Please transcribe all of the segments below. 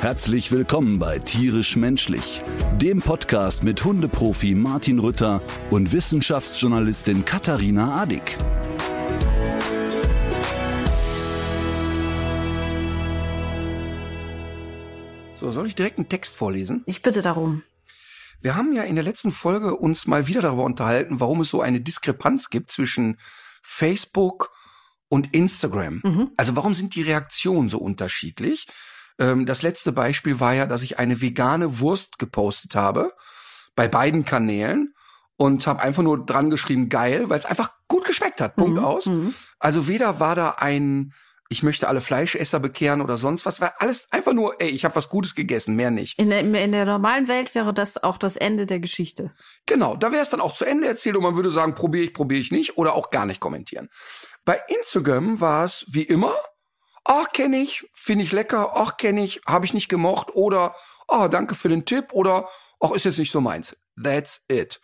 Herzlich willkommen bei Tierisch Menschlich, dem Podcast mit Hundeprofi Martin Rütter und Wissenschaftsjournalistin Katharina Adick. So, soll ich direkt einen Text vorlesen? Ich bitte darum. Wir haben ja in der letzten Folge uns mal wieder darüber unterhalten, warum es so eine Diskrepanz gibt zwischen Facebook und Instagram. Mhm. Also warum sind die Reaktionen so unterschiedlich? Ähm, das letzte Beispiel war ja, dass ich eine vegane Wurst gepostet habe bei beiden Kanälen und habe einfach nur dran geschrieben geil, weil es einfach gut geschmeckt hat. Punkt Mhm, aus. mhm. Also weder war da ein ich möchte alle Fleischesser bekehren oder sonst was, war alles einfach nur, ey, ich habe was Gutes gegessen, mehr nicht. In der, in der normalen Welt wäre das auch das Ende der Geschichte. Genau, da wäre es dann auch zu Ende erzählt und man würde sagen, probiere ich, probiere ich nicht oder auch gar nicht kommentieren. Bei Instagram war es wie immer, ach, kenne ich, finde ich lecker, ach, kenne ich, habe ich nicht gemocht oder, ah, danke für den Tipp oder, ach, ist jetzt nicht so meins. That's it.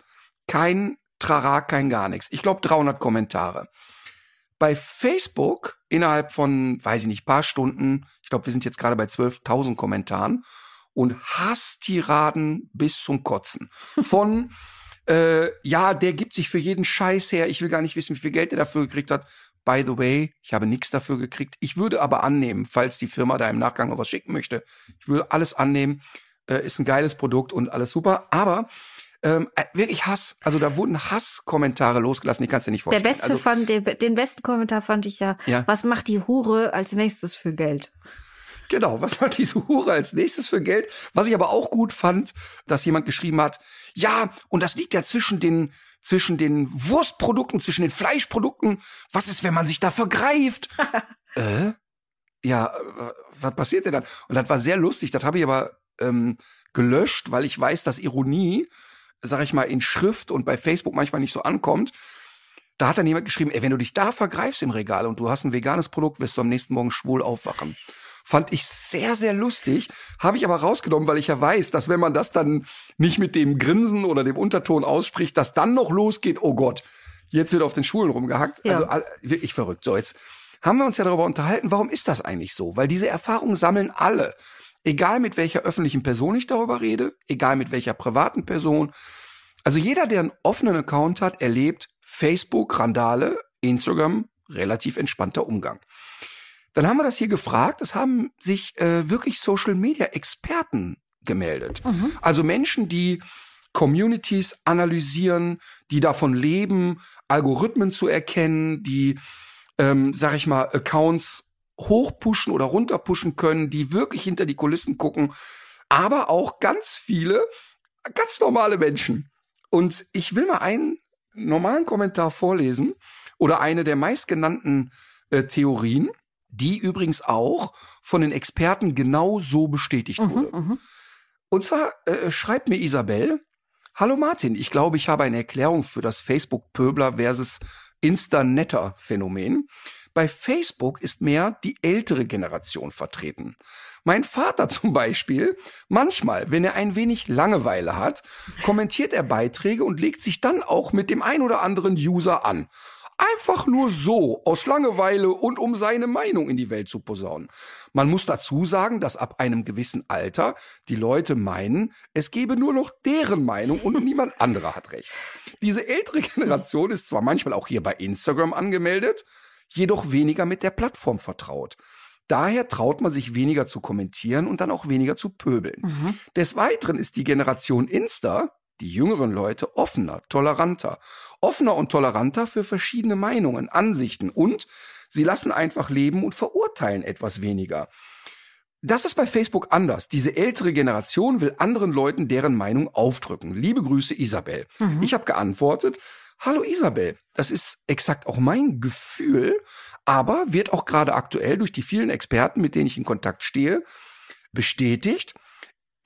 Kein Trara, kein gar nichts. Ich glaube 300 Kommentare. Bei Facebook innerhalb von, weiß ich nicht, paar Stunden, ich glaube, wir sind jetzt gerade bei 12.000 Kommentaren und Hasstiraden bis zum Kotzen. Von, äh, ja, der gibt sich für jeden Scheiß her, ich will gar nicht wissen, wie viel Geld er dafür gekriegt hat. By the way, ich habe nichts dafür gekriegt. Ich würde aber annehmen, falls die Firma da im Nachgang noch was schicken möchte. Ich würde alles annehmen. Äh, ist ein geiles Produkt und alles super. Aber ähm, äh, wirklich Hass. Also da wurden Hasskommentare losgelassen, die kannst du dir nicht Der vorstellen. beste also, fand, den, den besten Kommentar fand ich ja, Ja. was macht die Hure als nächstes für Geld? Genau, was macht diese Hure als nächstes für Geld? Was ich aber auch gut fand, dass jemand geschrieben hat, ja, und das liegt ja zwischen den, zwischen den Wurstprodukten, zwischen den Fleischprodukten. Was ist, wenn man sich da vergreift? äh? Ja, äh, was passiert denn dann? Und das war sehr lustig, das habe ich aber ähm, gelöscht, weil ich weiß, dass Ironie, sag ich mal, in Schrift und bei Facebook manchmal nicht so ankommt. Da hat dann jemand geschrieben, ey, wenn du dich da vergreifst im Regal und du hast ein veganes Produkt, wirst du am nächsten Morgen schwul aufwachen. Fand ich sehr, sehr lustig. Habe ich aber rausgenommen, weil ich ja weiß, dass wenn man das dann nicht mit dem Grinsen oder dem Unterton ausspricht, dass dann noch losgeht, oh Gott, jetzt wird auf den Schulen rumgehackt. Ja. Also wirklich verrückt. So, jetzt haben wir uns ja darüber unterhalten, warum ist das eigentlich so? Weil diese Erfahrungen sammeln alle. Egal mit welcher öffentlichen Person ich darüber rede, egal mit welcher privaten Person. Also jeder, der einen offenen Account hat, erlebt Facebook, Randale, Instagram, relativ entspannter Umgang. Dann haben wir das hier gefragt. Es haben sich äh, wirklich Social Media Experten gemeldet. Also Menschen, die Communities analysieren, die davon leben, Algorithmen zu erkennen, die, ähm, sag ich mal, Accounts hochpushen oder runterpushen können, die wirklich hinter die Kulissen gucken, aber auch ganz viele ganz normale Menschen. Und ich will mal einen normalen Kommentar vorlesen oder eine der meistgenannten äh, Theorien, die übrigens auch von den Experten genau so bestätigt wurde. Mhm, mhm. Und zwar äh, schreibt mir Isabel, Hallo Martin, ich glaube, ich habe eine Erklärung für das Facebook-Pöbler versus Insta-Netter-Phänomen. Bei Facebook ist mehr die ältere Generation vertreten. Mein Vater zum Beispiel, manchmal, wenn er ein wenig Langeweile hat, kommentiert er Beiträge und legt sich dann auch mit dem ein oder anderen User an. Einfach nur so, aus Langeweile und um seine Meinung in die Welt zu posaunen. Man muss dazu sagen, dass ab einem gewissen Alter die Leute meinen, es gebe nur noch deren Meinung und niemand anderer hat recht. Diese ältere Generation ist zwar manchmal auch hier bei Instagram angemeldet, jedoch weniger mit der Plattform vertraut. Daher traut man sich weniger zu kommentieren und dann auch weniger zu pöbeln. Mhm. Des Weiteren ist die Generation Insta, die jüngeren Leute, offener, toleranter. Offener und toleranter für verschiedene Meinungen, Ansichten und sie lassen einfach leben und verurteilen etwas weniger. Das ist bei Facebook anders. Diese ältere Generation will anderen Leuten deren Meinung aufdrücken. Liebe Grüße, Isabel. Mhm. Ich habe geantwortet, Hallo Isabel, das ist exakt auch mein Gefühl, aber wird auch gerade aktuell durch die vielen Experten, mit denen ich in Kontakt stehe, bestätigt.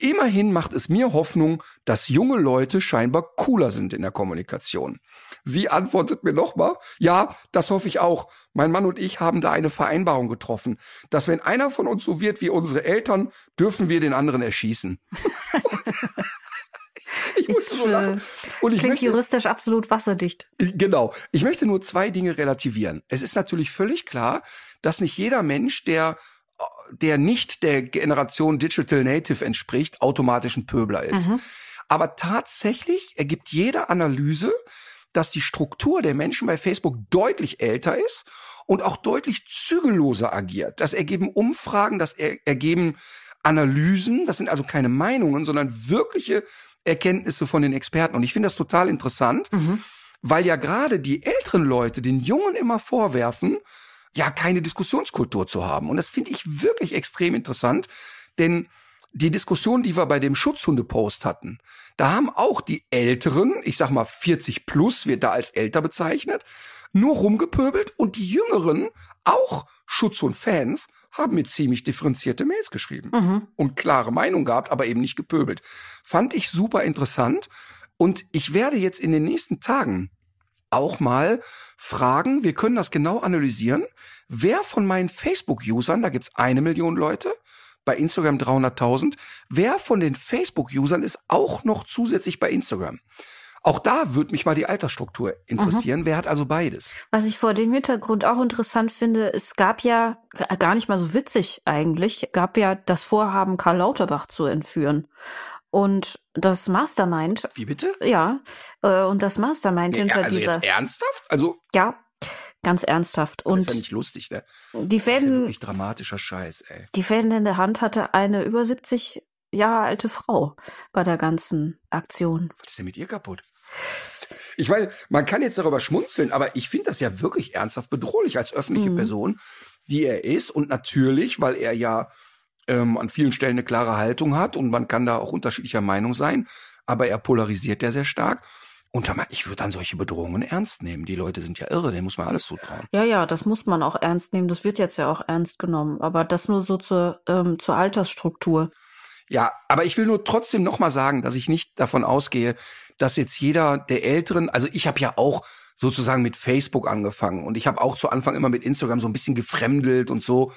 Immerhin macht es mir Hoffnung, dass junge Leute scheinbar cooler sind in der Kommunikation. Sie antwortet mir nochmal, ja, das hoffe ich auch. Mein Mann und ich haben da eine Vereinbarung getroffen, dass wenn einer von uns so wird wie unsere Eltern, dürfen wir den anderen erschießen. ich musste Ist, so lachen. Und ich Klingt möchte, juristisch absolut wasserdicht. Genau. Ich möchte nur zwei Dinge relativieren. Es ist natürlich völlig klar, dass nicht jeder Mensch, der der nicht der Generation Digital Native entspricht, automatisch ein Pöbler ist. Mhm. Aber tatsächlich ergibt jede Analyse, dass die Struktur der Menschen bei Facebook deutlich älter ist und auch deutlich zügelloser agiert. Das ergeben Umfragen, das er ergeben Analysen, das sind also keine Meinungen, sondern wirkliche Erkenntnisse von den Experten. Und ich finde das total interessant, Mhm. weil ja gerade die älteren Leute den Jungen immer vorwerfen, ja, keine Diskussionskultur zu haben. Und das finde ich wirklich extrem interessant, denn die Diskussion, die wir bei dem Schutzhunde-Post hatten, da haben auch die Älteren, ich sag mal 40 plus, wird da als älter bezeichnet, nur rumgepöbelt und die Jüngeren, auch Schutzhund-Fans, haben mir ziemlich differenzierte Mails geschrieben Mhm. und klare Meinung gehabt, aber eben nicht gepöbelt. Fand ich super interessant und ich werde jetzt in den nächsten Tagen auch mal fragen, wir können das genau analysieren, wer von meinen Facebook-Usern, da gibt's eine Million Leute, bei Instagram 300.000, wer von den Facebook-Usern ist auch noch zusätzlich bei Instagram? Auch da würde mich mal die Altersstruktur interessieren. Wer hat also beides? Was ich vor dem Hintergrund auch interessant finde, es gab ja, gar nicht mal so witzig eigentlich, gab ja das Vorhaben, Karl Lauterbach zu entführen. Und das Mastermind, Wie bitte? ja, äh, und das Mastermind Nee, hinter also dieser, jetzt ernsthaft? Also, ja, ganz ernsthaft. das ist ja Und nicht lustig, ne? die Das ist ja Fäden, wirklich dramatischer Scheiß, ey. die Fäden in der Hand hatte eine über 70 Jahre alte Frau bei der ganzen Aktion. Was ist denn mit ihr kaputt? Ich meine, man kann jetzt darüber schmunzeln, aber ich finde das ja wirklich ernsthaft bedrohlich als öffentliche Mhm. Person, die er ist. Und natürlich, weil er ja ähm, an vielen Stellen eine klare Haltung hat und man kann da auch unterschiedlicher Meinung sein, aber er polarisiert ja sehr stark. Und ich würde dann solche Bedrohungen ernst nehmen. Die Leute sind ja irre, denen muss man alles zutrauen. Ja, ja, das muss man auch ernst nehmen. Das wird jetzt ja auch ernst genommen. Aber das nur so zur, ähm, zur Altersstruktur. Ja, aber ich will nur trotzdem noch mal sagen, dass ich nicht davon ausgehe, dass jetzt jeder der Älteren, also ich habe ja auch sozusagen mit Facebook angefangen und ich habe auch zu Anfang immer mit Instagram so ein bisschen gefremdelt und so.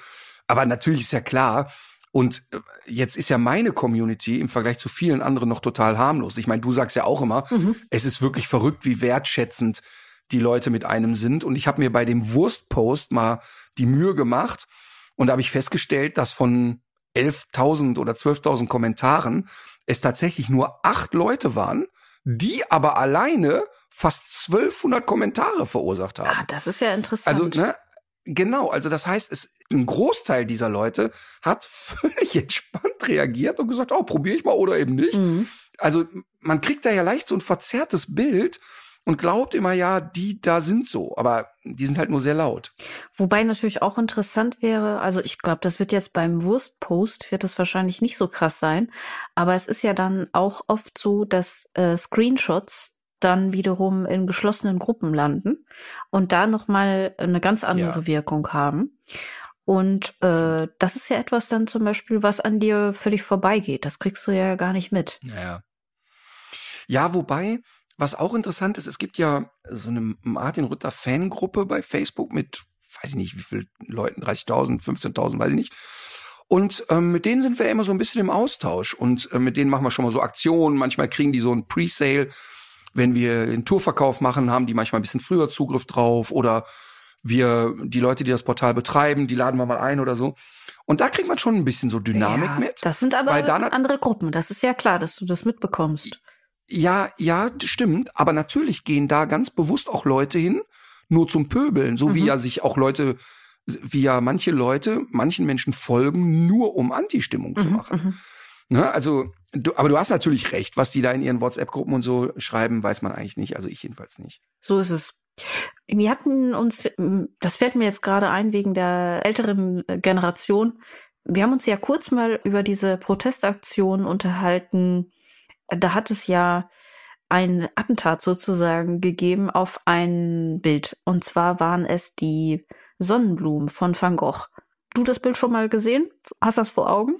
Aber natürlich ist ja klar, und äh, jetzt ist ja meine Community im Vergleich zu vielen anderen noch total harmlos. Ich meine, du sagst ja auch immer, Mhm. es ist wirklich verrückt, wie wertschätzend die Leute mit einem sind. Und ich habe mir bei dem Wurstpost mal die Mühe gemacht und da habe ich festgestellt, dass von 11.000 oder 12.000 Kommentaren es tatsächlich nur acht Leute waren, die aber alleine fast 1200 Kommentare verursacht haben. Ah, das ist ja interessant. Also, ne, genau, also das heißt, es, ein Großteil dieser Leute hat völlig entspannt reagiert und gesagt, oh, probiere ich mal oder eben nicht. Mhm. Also man kriegt da ja leicht so ein verzerrtes Bild und glaubt immer, ja, die da sind so, aber die sind halt nur sehr laut. Wobei natürlich auch interessant wäre, also ich glaube, das wird jetzt beim Wurstpost, wird es wahrscheinlich nicht so krass sein, aber es ist ja dann auch oft so, dass äh, Screenshots dann wiederum in geschlossenen Gruppen landen und da nochmal eine ganz andere Ja. Wirkung haben. Und äh, das ist ja etwas dann zum Beispiel, was an dir völlig vorbeigeht. Das kriegst du ja gar nicht mit. Ja. Ja, wobei, was auch interessant ist, es gibt ja so eine Martin Rütter Fangruppe bei Facebook mit, weiß ich nicht, wie viel Leuten, 30.000, 15.000, weiß ich nicht. Und ähm, mit denen sind wir immer so ein bisschen im Austausch und äh, mit denen machen wir schon mal so Aktionen. Manchmal kriegen die so ein Pre-Sale. Wenn wir den Tourverkauf machen, haben die manchmal ein bisschen früher Zugriff drauf oder wir, die Leute, die das Portal betreiben, die laden wir mal ein oder so. Und da kriegt man schon ein bisschen so Dynamik ja, mit. Das sind aber andere Gruppen. Das ist ja klar, dass du das mitbekommst. Ja, ja, stimmt. Aber natürlich gehen da ganz bewusst auch Leute hin, nur zum Pöbeln. So wie Mhm. ja sich auch Leute, wie ja manche Leute, manchen Menschen folgen, nur um Anti-Stimmung zu Mhm, machen. mhm. Ne? Also, du, aber du hast natürlich recht. Was die da in ihren WhatsApp-Gruppen und so schreiben, weiß man eigentlich nicht. Also ich jedenfalls nicht. So ist es. Wir hatten uns, das fällt mir jetzt gerade ein wegen der älteren Generation. Wir haben uns ja kurz mal über diese Protestaktion unterhalten. Da hat es ja ein Attentat sozusagen gegeben auf ein Bild. Und zwar waren es die Sonnenblumen von Van Gogh. Du das Bild schon mal gesehen? Hast das vor Augen?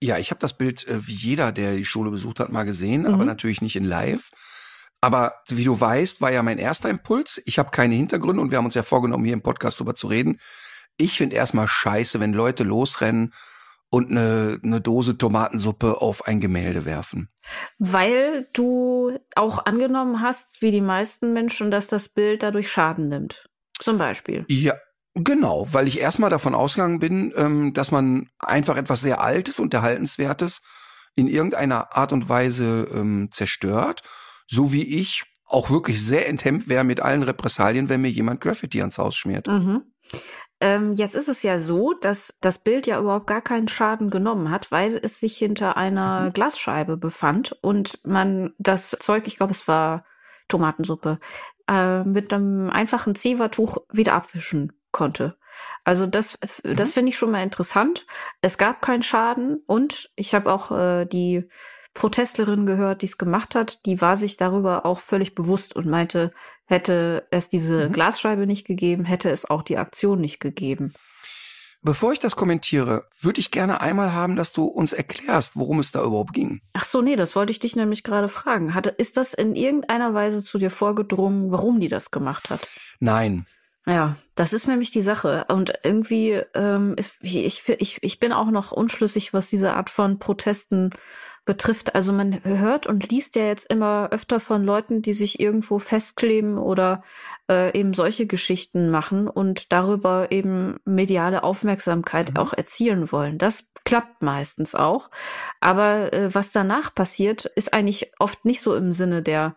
Ja, ich habe das Bild äh, wie jeder, der die Schule besucht hat, mal gesehen, mhm. aber natürlich nicht in live. Aber wie du weißt, war ja mein erster Impuls. Ich habe keine Hintergründe und wir haben uns ja vorgenommen, hier im Podcast drüber zu reden. Ich finde erstmal scheiße, wenn Leute losrennen und eine, eine Dose Tomatensuppe auf ein Gemälde werfen. Weil du auch angenommen hast, wie die meisten Menschen, dass das Bild dadurch Schaden nimmt. Zum Beispiel. Ja, genau, weil ich erstmal davon ausgegangen bin, ähm, dass man einfach etwas sehr Altes und Erhaltenswertes in irgendeiner Art und Weise ähm, zerstört, so wie ich auch wirklich sehr enthemmt wäre mit allen Repressalien, wenn mir jemand Graffiti ans Haus schmiert. Mhm. Ähm, jetzt ist es ja so, dass das Bild ja überhaupt gar keinen Schaden genommen hat, weil es sich hinter einer mhm. Glasscheibe befand und man das Zeug, ich glaube, es war Tomatensuppe, äh, mit einem einfachen Zewa-Tuch wieder abwischen konnte. Also das, mhm. das finde ich schon mal interessant. Es gab keinen Schaden und ich habe auch äh, die Protestlerin gehört, die es gemacht hat, die war sich darüber auch völlig bewusst und meinte, hätte es diese mhm. Glasscheibe nicht gegeben, hätte es auch die Aktion nicht gegeben. Bevor ich das kommentiere, würde ich gerne einmal haben, dass du uns erklärst, worum es da überhaupt ging. Ach so, nee, das wollte ich dich nämlich gerade fragen. Hatte, ist das in irgendeiner Weise zu dir vorgedrungen, warum die das gemacht hat? Nein. Ja, das ist nämlich die Sache. Und irgendwie, ähm, ist, ich, ich, ich bin auch noch unschlüssig, was diese Art von Protesten betrifft. Also man hört und liest ja jetzt immer öfter von Leuten, die sich irgendwo festkleben oder äh, eben solche Geschichten machen und darüber eben mediale Aufmerksamkeit mhm. auch erzielen wollen. Das klappt meistens auch. Aber äh, was danach passiert, ist eigentlich oft nicht so im Sinne der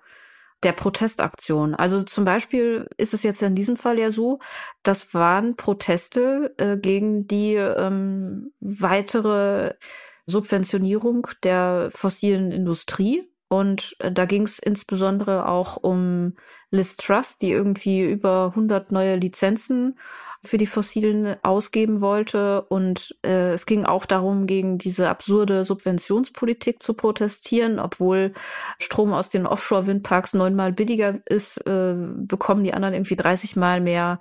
der Protestaktion. Also zum Beispiel ist es jetzt in diesem Fall ja so, das waren Proteste äh, gegen die ähm, weitere Subventionierung der fossilen Industrie. Und äh, da ging es insbesondere auch um Liz Trust, die irgendwie über 100 neue Lizenzen für die Fossilen ausgeben wollte. Und äh, es ging auch darum, gegen diese absurde Subventionspolitik zu protestieren. Obwohl Strom aus den Offshore-Windparks neunmal billiger ist, äh, bekommen die anderen irgendwie 30 Mal mehr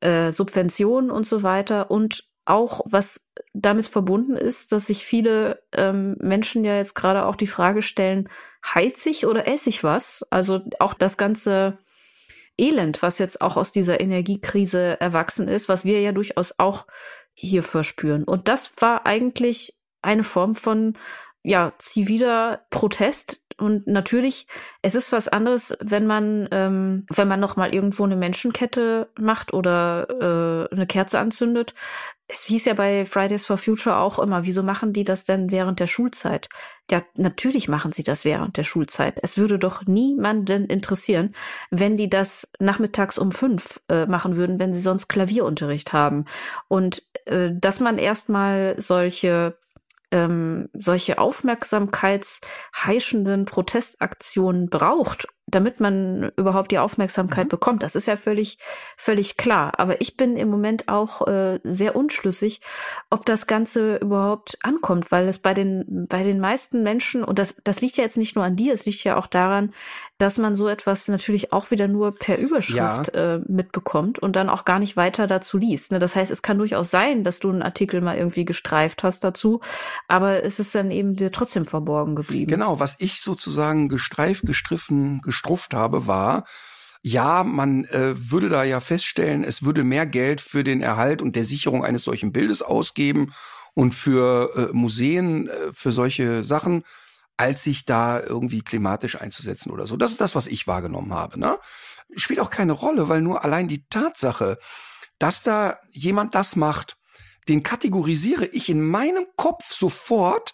äh, Subventionen und so weiter. Und auch was damit verbunden ist, dass sich viele ähm, Menschen ja jetzt gerade auch die Frage stellen, heiz ich oder esse ich was? Also auch das ganze Elend, was jetzt auch aus dieser Energiekrise erwachsen ist, was wir ja durchaus auch hier verspüren. Und das war eigentlich eine Form von ja, ziviler Protest. Und natürlich, es ist was anderes, wenn man, ähm, wenn man noch mal irgendwo eine Menschenkette macht oder äh, eine Kerze anzündet, es hieß ja bei Fridays for Future auch immer, wieso machen die das denn während der Schulzeit? Ja, natürlich machen sie das während der Schulzeit. Es würde doch niemanden interessieren, wenn die das nachmittags um fünf äh, machen würden, wenn sie sonst Klavierunterricht haben. Und äh, dass man erstmal solche ähm, solche aufmerksamkeitsheischenden Protestaktionen braucht, damit man überhaupt die Aufmerksamkeit mhm. bekommt. Das ist ja völlig, völlig klar. Aber ich bin im Moment auch äh, sehr unschlüssig, ob das Ganze überhaupt ankommt, weil es bei den, bei den meisten Menschen, und das, das liegt ja jetzt nicht nur an dir, es liegt ja auch daran, dass man so etwas natürlich auch wieder nur per Überschrift ja. äh, mitbekommt und dann auch gar nicht weiter dazu liest. Ne? Das heißt, es kann durchaus sein, dass du einen Artikel mal irgendwie gestreift hast dazu, aber es ist dann eben dir trotzdem verborgen geblieben. Genau, was ich sozusagen gestreift, gestriffen, gestrufft habe, war, ja, man äh, würde da ja feststellen, es würde mehr Geld für den Erhalt und der Sicherung eines solchen Bildes ausgeben und für äh, Museen, äh, für solche Sachen als sich da irgendwie klimatisch einzusetzen oder so. Das ist das, was ich wahrgenommen habe. Ne? Spielt auch keine Rolle, weil nur allein die Tatsache, dass da jemand das macht, den kategorisiere ich in meinem Kopf sofort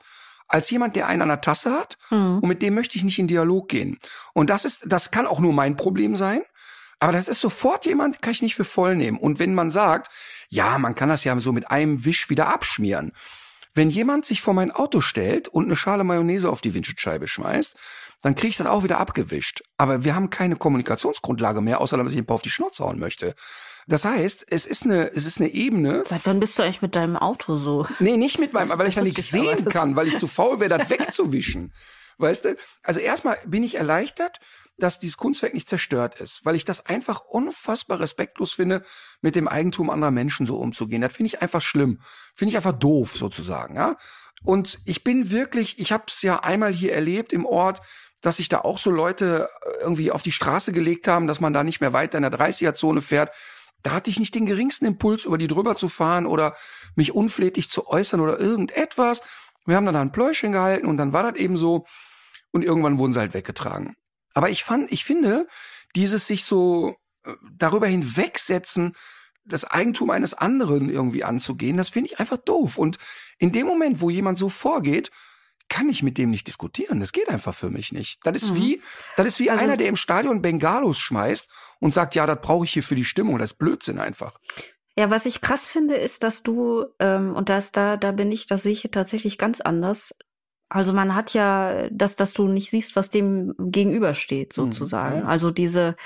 als jemand, der einen an der Tasse hat mhm. und mit dem möchte ich nicht in Dialog gehen. Und das ist, das kann auch nur mein Problem sein. Aber das ist sofort jemand, kann ich nicht für voll nehmen. Und wenn man sagt, ja, man kann das ja so mit einem Wisch wieder abschmieren, wenn jemand sich vor mein Auto stellt und eine Schale Mayonnaise auf die Windschutzscheibe schmeißt, dann kriege ich das auch wieder abgewischt. Aber wir haben keine Kommunikationsgrundlage mehr, außer dass ich ein paar auf die Schnauze hauen möchte. Das heißt, es ist eine, es ist eine Ebene. Seit wann bist du eigentlich mit deinem Auto so? Nee, nicht mit meinem, weil ich da nichts sehen kann, weil ich zu faul wäre, das wegzuwischen. Weißt du? Also erstmal bin ich erleichtert, dass dieses Kunstwerk nicht zerstört ist, weil ich das einfach unfassbar respektlos finde, mit dem Eigentum anderer Menschen so umzugehen. Das finde ich einfach schlimm. Finde ich einfach doof sozusagen, ja? Und ich bin wirklich, ich habe es ja einmal hier erlebt im Ort, dass sich da auch so Leute äh, irgendwie auf die Straße gelegt haben, dass man da nicht mehr weiter in der 30er-Zone fährt. Da hatte ich nicht den geringsten Impuls, über die drüber zu fahren oder mich unflätig zu äußern oder irgendetwas. Wir haben dann ein Pläuschen gehalten und dann war das eben so. Und irgendwann wurden sie halt weggetragen. Aber ich fand, ich finde, dieses sich so äh, darüber hinwegsetzen, das Eigentum eines anderen irgendwie anzugehen, das finde ich einfach doof. Und in dem Moment, wo jemand so vorgeht, kann ich mit dem nicht diskutieren. Das geht einfach für mich nicht. Das ist mhm. wie, das ist wie also, einer, der im Stadion Bengalos schmeißt und sagt, ja, das brauche ich hier für die Stimmung. Das ist Blödsinn einfach. Ja, was ich krass finde, ist, dass du, ähm, und das, da, da bin ich, das sehe ich tatsächlich ganz anders. Also man hat ja, dass, dass du nicht siehst, was dem gegenübersteht, mhm, sozusagen. Mhm. Also diese,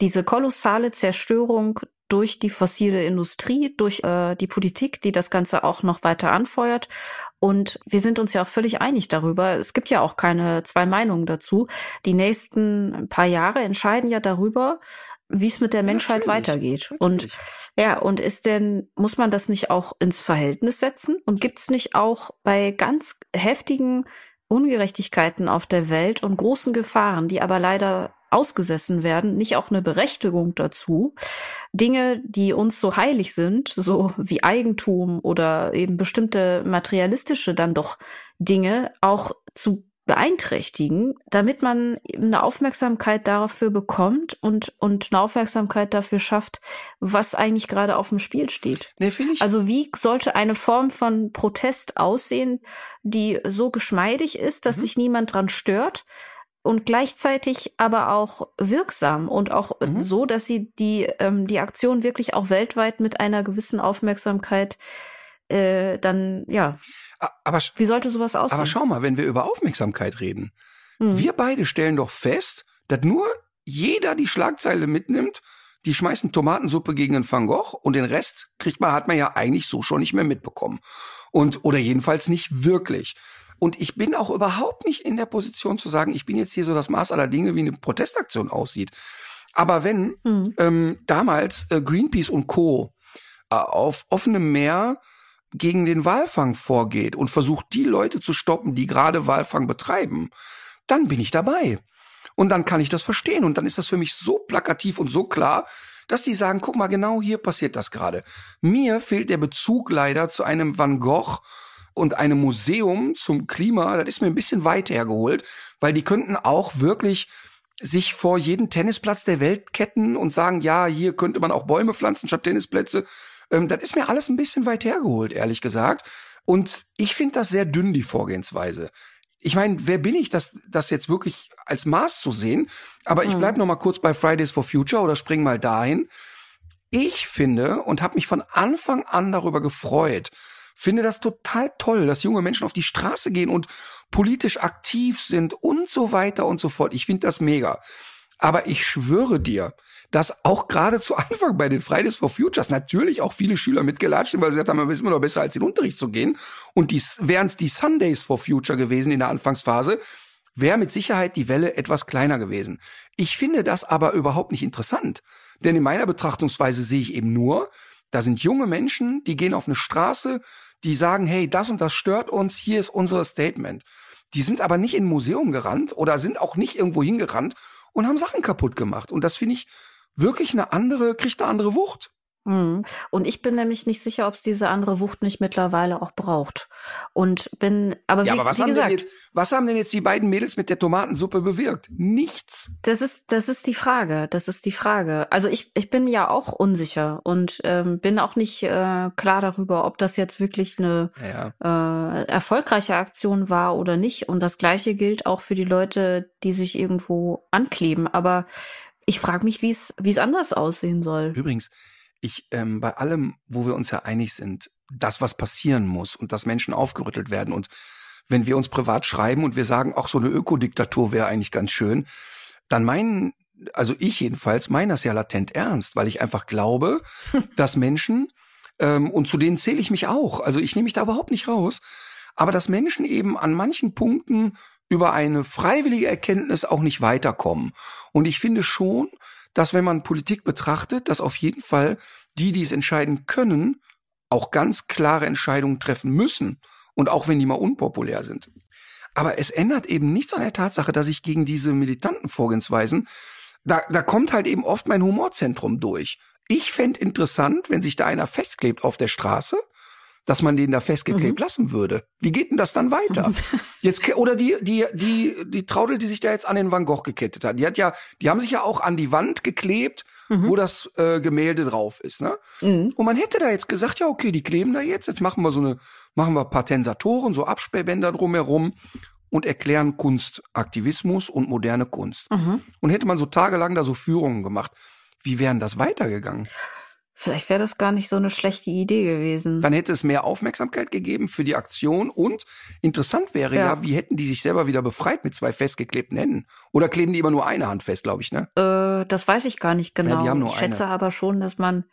diese kolossale Zerstörung durch die fossile Industrie, durch äh, die Politik, die das Ganze auch noch weiter anfeuert. Und wir sind uns ja auch völlig einig darüber. Es gibt ja auch keine zwei Meinungen dazu. Die nächsten paar Jahre entscheiden ja darüber, wie es mit der Menschheit natürlich, weitergeht. Natürlich. Und ja, und ist denn, muss man das nicht auch ins Verhältnis setzen? Und gibt es nicht auch bei ganz heftigen Ungerechtigkeiten auf der Welt und großen Gefahren, die aber leider ausgesessen werden, nicht auch eine Berechtigung dazu, Dinge, die uns so heilig sind, so wie Eigentum oder eben bestimmte materialistische dann doch Dinge auch zu beeinträchtigen, damit man eine Aufmerksamkeit dafür bekommt und, und eine Aufmerksamkeit dafür schafft, was eigentlich gerade auf dem Spiel steht. Nee, ich. Also wie sollte eine Form von Protest aussehen, die so geschmeidig ist, dass mhm. sich niemand dran stört, und gleichzeitig aber auch wirksam und auch mhm. so, dass sie die, ähm, die Aktion wirklich auch weltweit mit einer gewissen Aufmerksamkeit äh, dann, ja. Aber, Wie sollte sowas aussehen? Aber schau mal, wenn wir über Aufmerksamkeit reden, mhm. wir beide stellen doch fest, dass nur jeder die Schlagzeile mitnimmt, die schmeißen Tomatensuppe gegen einen Van Gogh und den Rest kriegt man, hat man ja eigentlich so schon nicht mehr mitbekommen. Und, oder jedenfalls nicht wirklich. Und ich bin auch überhaupt nicht in der Position zu sagen, ich bin jetzt hier so das Maß aller Dinge, wie eine Protestaktion aussieht. Aber wenn mhm. ähm, damals äh, Greenpeace und Co. Äh, auf offenem Meer gegen den Walfang vorgeht und versucht, die Leute zu stoppen, die gerade Walfang betreiben, dann bin ich dabei. Und dann kann ich das verstehen. Und dann ist das für mich so plakativ und so klar, dass die sagen, guck mal, genau hier passiert das gerade. Mir fehlt der Bezug leider zu einem Van Gogh und einem Museum zum Klima, das ist mir ein bisschen weit hergeholt, weil die könnten auch wirklich sich vor jeden Tennisplatz der Welt ketten und sagen, ja, hier könnte man auch Bäume pflanzen statt Tennisplätze. Ähm, das ist mir alles ein bisschen weit hergeholt, ehrlich gesagt. Und ich finde das sehr dünn, die Vorgehensweise. Ich meine, wer bin ich, das, das jetzt wirklich als Maß zu sehen? Aber ich mhm. bleib noch mal kurz bei Fridays for Future oder spring mal dahin. Ich finde und habe mich von Anfang an darüber gefreut, finde das total toll, dass junge Menschen auf die Straße gehen und politisch aktiv sind und so weiter und so fort. Ich finde das mega. Aber ich schwöre dir, dass auch gerade zu Anfang bei den Fridays for Futures natürlich auch viele Schüler mitgelatscht sind, weil sie gesagt haben, es ist immer noch besser, als in den Unterricht zu gehen. Und wären es die Sundays for Future gewesen in der Anfangsphase, wäre mit Sicherheit die Welle etwas kleiner gewesen. Ich finde das aber überhaupt nicht interessant. Denn in meiner Betrachtungsweise sehe ich eben nur, da sind junge Menschen, die gehen auf eine Straße, die sagen, hey, das und das stört uns, hier ist unser Statement. Die sind aber nicht in ein Museum gerannt oder sind auch nicht irgendwo hingerannt und haben Sachen kaputt gemacht. Und das finde ich wirklich eine andere, kriegt eine andere Wucht. Mhm. Und ich bin nämlich nicht sicher, ob es diese andere Wucht nicht mittlerweile auch braucht. Und bin, aber wie, ja, aber was wie haben gesagt, denn jetzt, was haben denn jetzt die beiden Mädels mit der Tomatensuppe bewirkt? Nichts. Das ist, das ist die Frage. Das ist die Frage. Also ich, ich bin ja auch unsicher und ähm, bin auch nicht äh, klar darüber, ob das jetzt wirklich eine ja. äh, erfolgreiche Aktion war oder nicht. Und das Gleiche gilt auch für die Leute, die sich irgendwo ankleben. Aber ich frage mich, wie es, wie es anders aussehen soll. Übrigens, ich ähm, bei allem, wo wir uns ja einig sind, das, was passieren muss und dass Menschen aufgerüttelt werden und wenn wir uns privat schreiben und wir sagen, auch so eine Ökodiktatur wäre eigentlich ganz schön, dann meinen, also ich jedenfalls, meine das ja latent ernst, weil ich einfach glaube, dass Menschen, ähm, und zu denen zähle ich mich auch, also ich nehme mich da überhaupt nicht raus, aber dass Menschen eben an manchen Punkten über eine freiwillige Erkenntnis auch nicht weiterkommen. Und ich finde schon, dass wenn man Politik betrachtet, dass auf jeden Fall die, die es entscheiden können, auch ganz klare Entscheidungen treffen müssen. Und auch wenn die mal unpopulär sind. Aber es ändert eben nichts an der Tatsache, dass ich gegen diese militanten Vorgehensweisen, da, da kommt halt eben oft mein Humorzentrum durch. Ich fände interessant, wenn sich da einer festklebt auf der Straße, dass man den da festgeklebt mhm. lassen würde. Wie geht denn das dann weiter? Jetzt oder die die die die Traudel, die sich da jetzt an den Van Gogh gekettet hat, die hat ja, die haben sich ja auch an die Wand geklebt, mhm. wo das äh, Gemälde drauf ist, ne? Mhm. Und man hätte da jetzt gesagt, ja okay, die kleben da jetzt, jetzt machen wir so eine, machen wir ein paar Tensatoren, so Absperrbänder drumherum und erklären Kunstaktivismus und moderne Kunst. Mhm. Und hätte man so tagelang da so Führungen gemacht, wie wären das weitergegangen? Vielleicht wäre das gar nicht so eine schlechte Idee gewesen. Dann hätte es mehr Aufmerksamkeit gegeben für die Aktion und interessant wäre ja, ja wie hätten die sich selber wieder befreit mit zwei festgeklebten Händen? Oder kleben die immer nur eine Hand fest, glaube ich, ne? Äh, das weiß ich gar nicht genau. Ja, die haben nur ich schätze aber schon, dass man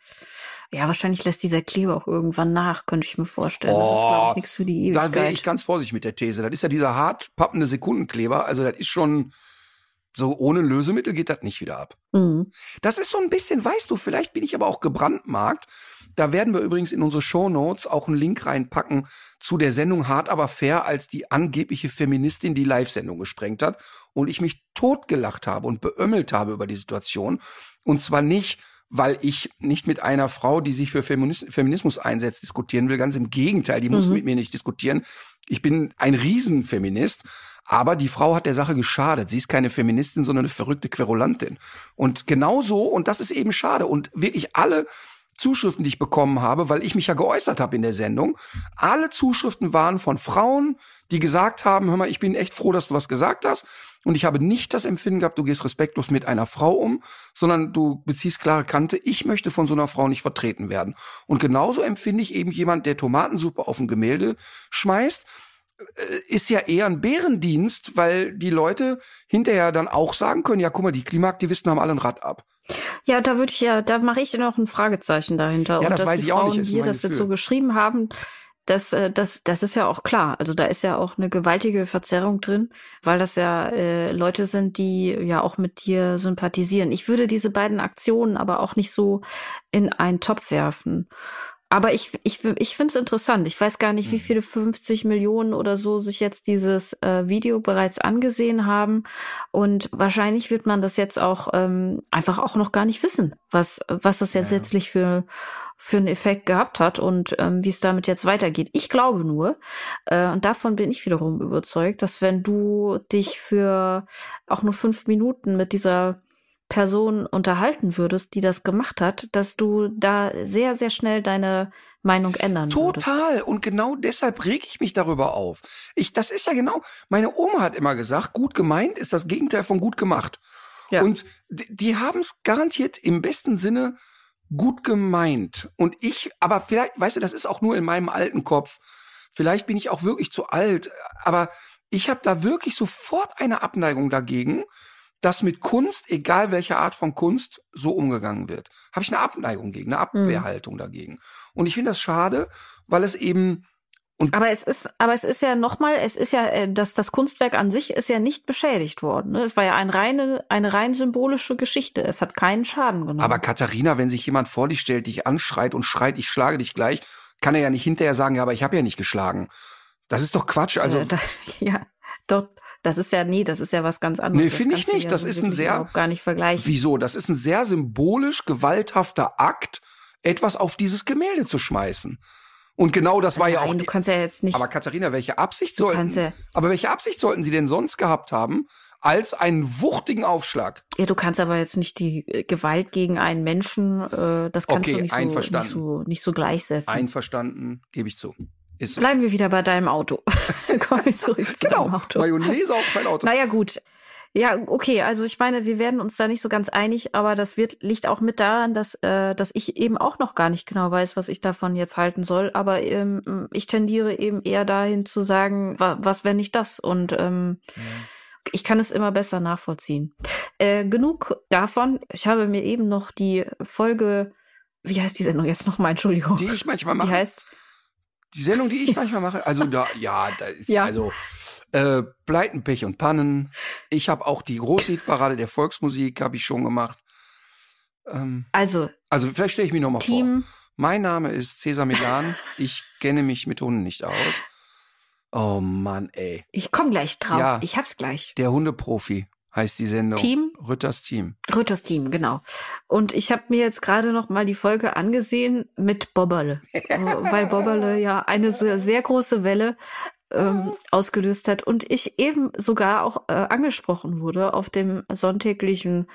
ja, wahrscheinlich lässt dieser Kleber auch irgendwann nach, könnte ich mir vorstellen. Oh, das ist, glaube ich, nichts für die Ewigkeit. Da wäre ich ganz vorsichtig mit der These. Das ist ja dieser hart pappende Sekundenkleber. Also das ist schon, so ohne Lösemittel geht das nicht wieder ab. Mhm. Das ist so ein bisschen, weißt du, vielleicht bin ich aber auch gebrandmarkt. Da werden wir übrigens in unsere Show Notes auch einen Link reinpacken zu der Sendung Hart aber fair, als die angebliche Feministin die Live-Sendung gesprengt hat und ich mich totgelacht habe und beömmelt habe über die Situation. Und zwar nicht, weil ich nicht mit einer Frau, die sich für Feminismus einsetzt, diskutieren will. Ganz im Gegenteil, die mhm. muss mit mir nicht diskutieren. Ich bin ein Riesenfeminist. Aber die Frau hat der Sache geschadet. Sie ist keine Feministin, sondern eine verrückte Querulantin. Und genau so, und das ist eben schade. Und wirklich alle Zuschriften, die ich bekommen habe, weil ich mich ja geäußert habe in der Sendung, alle Zuschriften waren von Frauen, die gesagt haben, hör mal, ich bin echt froh, dass du was gesagt hast. Und ich habe nicht das Empfinden gehabt, du gehst respektlos mit einer Frau um, sondern du beziehst klare Kante. Ich möchte von so einer Frau nicht vertreten werden. Und genauso empfinde ich eben jemand, der Tomatensuppe auf ein Gemälde schmeißt ist ja eher ein Bärendienst, weil die Leute hinterher dann auch sagen können, ja, guck mal, die Klimaaktivisten haben alle ein Rad ab. Ja, da würde ich ja, da mache ich noch ein Fragezeichen dahinter. Ja, das Und weiß ich Frauen auch nicht. Die das jetzt so geschrieben haben, das, äh, das, das ist ja auch klar. Also da ist ja auch eine gewaltige Verzerrung drin, weil das ja äh, Leute sind, die ja auch mit dir sympathisieren. Ich würde diese beiden Aktionen aber auch nicht so in einen Topf werfen. Aber ich, ich, ich finde es interessant. Ich weiß gar nicht, wie mhm. viele 50 Millionen oder so sich jetzt dieses äh, Video bereits angesehen haben. Und wahrscheinlich wird man das jetzt auch ähm, einfach auch noch gar nicht wissen, was, was das jetzt ja. letztlich für für einen Effekt gehabt hat und ähm, wie es damit jetzt weitergeht. Ich glaube nur, äh, und davon bin ich wiederum überzeugt, dass wenn du dich für auch nur fünf Minuten mit dieser Person unterhalten würdest, die das gemacht hat, dass du da sehr, sehr schnell deine Meinung ändern Total. Würdest. Und genau deshalb reg ich mich darüber auf. Ich, das ist ja genau, meine Oma hat immer gesagt, gut gemeint ist das Gegenteil von gut gemacht. Ja. Und die, die haben es garantiert im besten Sinne gut gemeint. Und ich, aber vielleicht, weißt du, das ist auch nur in meinem alten Kopf. Vielleicht bin ich auch wirklich zu alt, aber ich habe da wirklich sofort eine Abneigung dagegen, dass mit Kunst, egal welche Art von Kunst, so umgegangen wird. Habe ich eine Abneigung gegen, eine Abwehrhaltung mhm. dagegen. Und ich finde das schade, weil es eben und aber es ist, aber es ist ja nochmal, es ist ja, äh, das, das Kunstwerk an sich ist ja nicht beschädigt worden. Ne? Es war ja ein reine, eine rein symbolische Geschichte. Es hat keinen Schaden genommen. Aber Katharina, wenn sich jemand vor dich stellt, dich anschreit und schreit, ich schlage dich gleich, kann er ja nicht hinterher sagen, ja, aber ich habe ja nicht geschlagen. Das ist doch Quatsch. Also äh, da, ja, dort das ist ja, nee, das ist ja was ganz anderes. Nee, finde ich nicht. Ja das ist ein sehr. Gar nicht vergleichen. Wieso? Das ist ein sehr symbolisch gewalthafter Akt, etwas auf dieses Gemälde zu schmeißen. Und genau das war Nein, ja auch. Du kannst ja jetzt nicht. Aber Katharina, welche Absicht sollten? Ja, aber welche Absicht sollten Sie denn sonst gehabt haben, als einen wuchtigen Aufschlag? Ja, du kannst aber jetzt nicht die äh, Gewalt gegen einen Menschen, äh, das kannst okay, du nicht so, nicht so nicht so gleichsetzen. Einverstanden, gebe ich zu. Ist Bleiben wir wieder bei deinem Auto. Kommen wir zurück zu genau, deinem Auto. Mayonnaise auf mein Auto. Naja, gut. Ja, okay, also ich meine, wir werden uns da nicht so ganz einig, aber das wird, liegt auch mit daran, dass, äh, dass ich eben auch noch gar nicht genau weiß, was ich davon jetzt halten soll. Aber ähm, ich tendiere eben eher dahin zu sagen, wa was wenn nicht das? Und ähm, ja. ich kann es immer besser nachvollziehen. Äh, genug davon. Ich habe mir eben noch die Folge, wie heißt die Sendung jetzt nochmal, Entschuldigung. Die ich manchmal mache. Die heißt die Sendung, die ich manchmal mache, also da, ja, da ist Ja. also äh, Pleiten, Pech und Pannen. Ich habe auch die Großhitparade der Volksmusik, habe ich schon gemacht. Ähm, Also, also vielleicht stelle ich mich noch mal vor. Team, Mein Name ist Cesar Milan. Ich kenne mich mit Hunden nicht aus. Oh Mann, ey. ich komme gleich drauf. Ja. Ich hab's gleich. Der Hundeprofi heißt die Sendung. Team? Rütters Team. Rütters Team, genau. Und ich habe mir jetzt gerade noch mal die Folge angesehen mit Bobberle, weil Bobberle ja eine sehr, sehr große Welle ähm, ausgelöst hat und ich eben sogar auch äh, angesprochen wurde auf dem sonntäglichen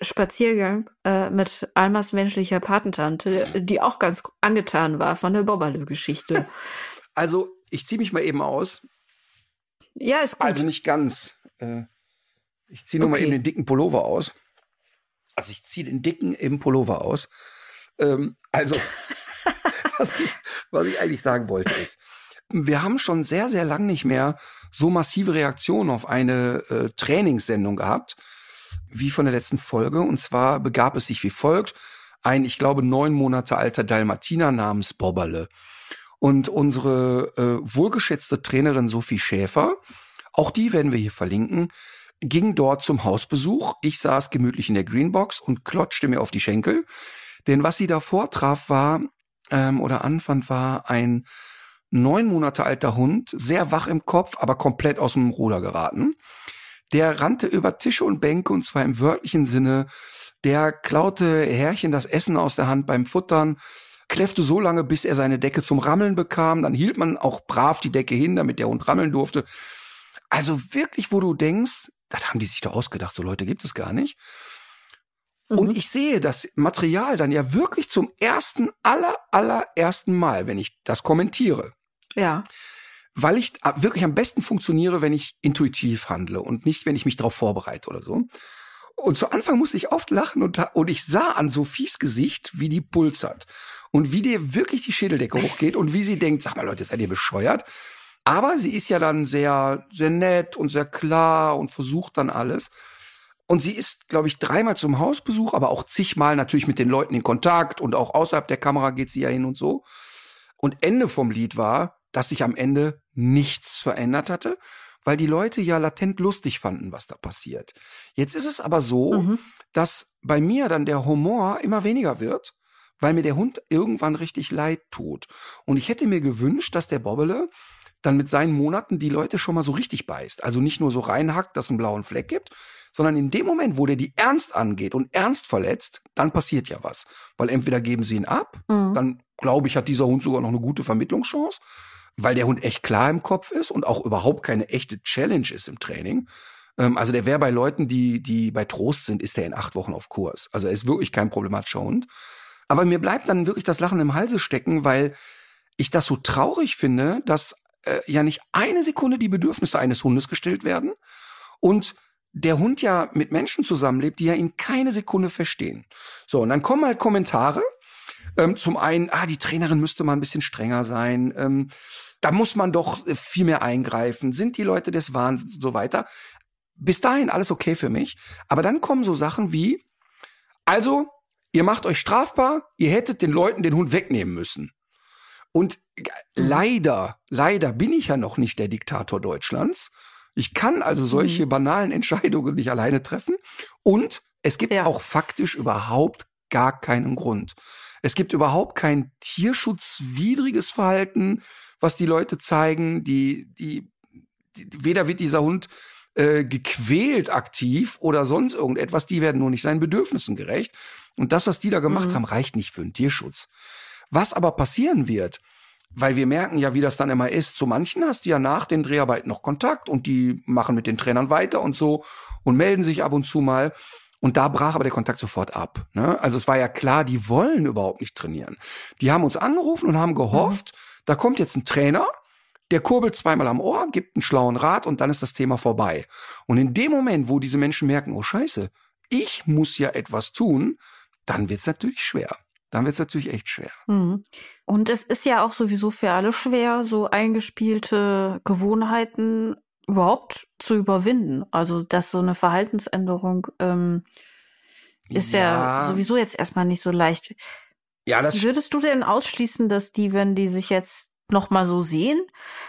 Spaziergang äh, mit Almas menschlicher Patentante, die auch ganz angetan war von der Bobberle-Geschichte. Also, ich ziehe mich mal eben aus. ja, ist gut. Also nicht ganz. Äh, ich ziehe nur mal Okay. eben den dicken Pullover aus. Also ich ziehe den dicken im Pullover aus. Ähm, also, was, ich, was ich eigentlich sagen wollte ist, wir haben schon sehr, sehr lang nicht mehr so massive Reaktionen auf eine äh, Trainingssendung gehabt, wie von der letzten Folge. Und zwar begab es sich wie folgt. Ein, ich glaube, neun Monate alter Dalmatiner namens Bobberle. Und unsere äh, wohlgeschätzte Trainerin Sophie Schäfer, auch die werden wir hier verlinken, ging dort zum Hausbesuch. Ich saß gemütlich in der Greenbox und klotschte mir auf die Schenkel. Denn was sie da vortraf, war ähm, oder anfand, war ein neun Monate alter Hund, sehr wach im Kopf, aber komplett aus dem Ruder geraten. Der rannte über Tische und Bänke und zwar im wörtlichen Sinne. Der klaute Herrchen das Essen aus der Hand beim Futtern, kläffte so lange, bis er seine Decke zum Rammeln bekam. Dann hielt man auch brav die Decke hin, damit der Hund rammeln durfte. Also wirklich, wo du denkst, das haben die sich doch ausgedacht, so Leute gibt es gar nicht. Mhm. Und ich sehe das Material dann ja wirklich zum ersten, aller, allerersten Mal, wenn ich das kommentiere. ja. Weil ich wirklich am besten funktioniere, wenn ich intuitiv handle und nicht, wenn ich mich darauf vorbereite oder so. Und zu Anfang musste ich oft lachen und, und ich sah an Sophies Gesicht, wie die Puls hat. Und wie dir wirklich die Schädeldecke hochgeht und wie sie denkt, sag mal Leute, seid ihr bescheuert? Aber sie ist ja dann sehr, sehr nett und sehr klar und versucht dann alles. Und sie ist, glaube ich, dreimal zum Hausbesuch, aber auch zigmal natürlich mit den Leuten in Kontakt und auch außerhalb der Kamera geht sie ja hin und so. Und Ende vom Lied war, dass sich am Ende nichts verändert hatte, weil die Leute ja latent lustig fanden, was da passiert. Jetzt ist es aber so, Mhm. dass bei mir dann der Humor immer weniger wird, weil mir der Hund irgendwann richtig leid tut. Und ich hätte mir gewünscht, dass der Bobbele dann mit seinen Monaten die Leute schon mal so richtig beißt. Also nicht nur so reinhackt, dass es einen blauen Fleck gibt, sondern in dem Moment, wo der die ernst angeht und ernst verletzt, dann passiert ja was. Weil entweder geben sie ihn ab, Mhm. dann glaube ich, hat dieser Hund sogar noch eine gute Vermittlungschance, weil der Hund echt klar im Kopf ist und auch überhaupt keine echte Challenge ist im Training. Ähm, also der wäre bei Leuten, die, die bei Trost sind, ist der in acht Wochen auf Kurs. Also er ist wirklich kein problematischer Hund. Aber mir bleibt dann wirklich das Lachen im Halse stecken, weil ich das so traurig finde, dass äh, ja nicht eine Sekunde die Bedürfnisse eines Hundes gestillt werden und der Hund ja mit Menschen zusammenlebt, die ja ihn keine Sekunde verstehen. So, und dann kommen halt Kommentare. Ähm, zum einen, ah, die Trainerin müsste mal ein bisschen strenger sein. Ähm, da muss man doch äh, viel mehr eingreifen. Sind die Leute des Wahnsinns und so weiter. Bis dahin alles okay für mich. Aber dann kommen so Sachen wie, also, ihr macht euch strafbar, ihr hättet den Leuten den Hund wegnehmen müssen. Und leider, leider bin ich ja noch nicht der Diktator Deutschlands. Ich kann also solche banalen Entscheidungen nicht alleine treffen. Und es gibt Ja. auch faktisch überhaupt gar keinen Grund. Es gibt überhaupt kein tierschutzwidriges Verhalten, was die Leute zeigen. Die, die, die weder wird dieser Hund äh, gequält aktiv oder sonst irgendetwas. Die werden nur nicht seinen Bedürfnissen gerecht. Und das, was die da gemacht Mhm. haben, reicht nicht für den Tierschutz. Was aber passieren wird, weil wir merken ja, wie das dann immer ist. Zu manchen hast du ja nach den Dreharbeiten noch Kontakt und die machen mit den Trainern weiter und so und melden sich ab und zu mal. Und da brach aber der Kontakt sofort ab. Ne? Also es war ja klar, die wollen überhaupt nicht trainieren. Die haben uns angerufen und haben gehofft, da kommt jetzt ein Trainer, der kurbelt zweimal am Ohr, gibt einen schlauen Rat und dann ist das Thema vorbei. Und in dem Moment, wo diese Menschen merken, oh scheiße, ich muss ja etwas tun, dann wird's natürlich schwer. Dann wird's natürlich echt schwer. Mhm. Und es ist ja auch sowieso für alle schwer, so eingespielte Gewohnheiten überhaupt zu überwinden. Also, dass so eine Verhaltensänderung ähm, ist ja. sowieso jetzt erstmal nicht so leicht. Ja, das Würdest du denn ausschließen, dass die, wenn die sich jetzt noch mal so sehen,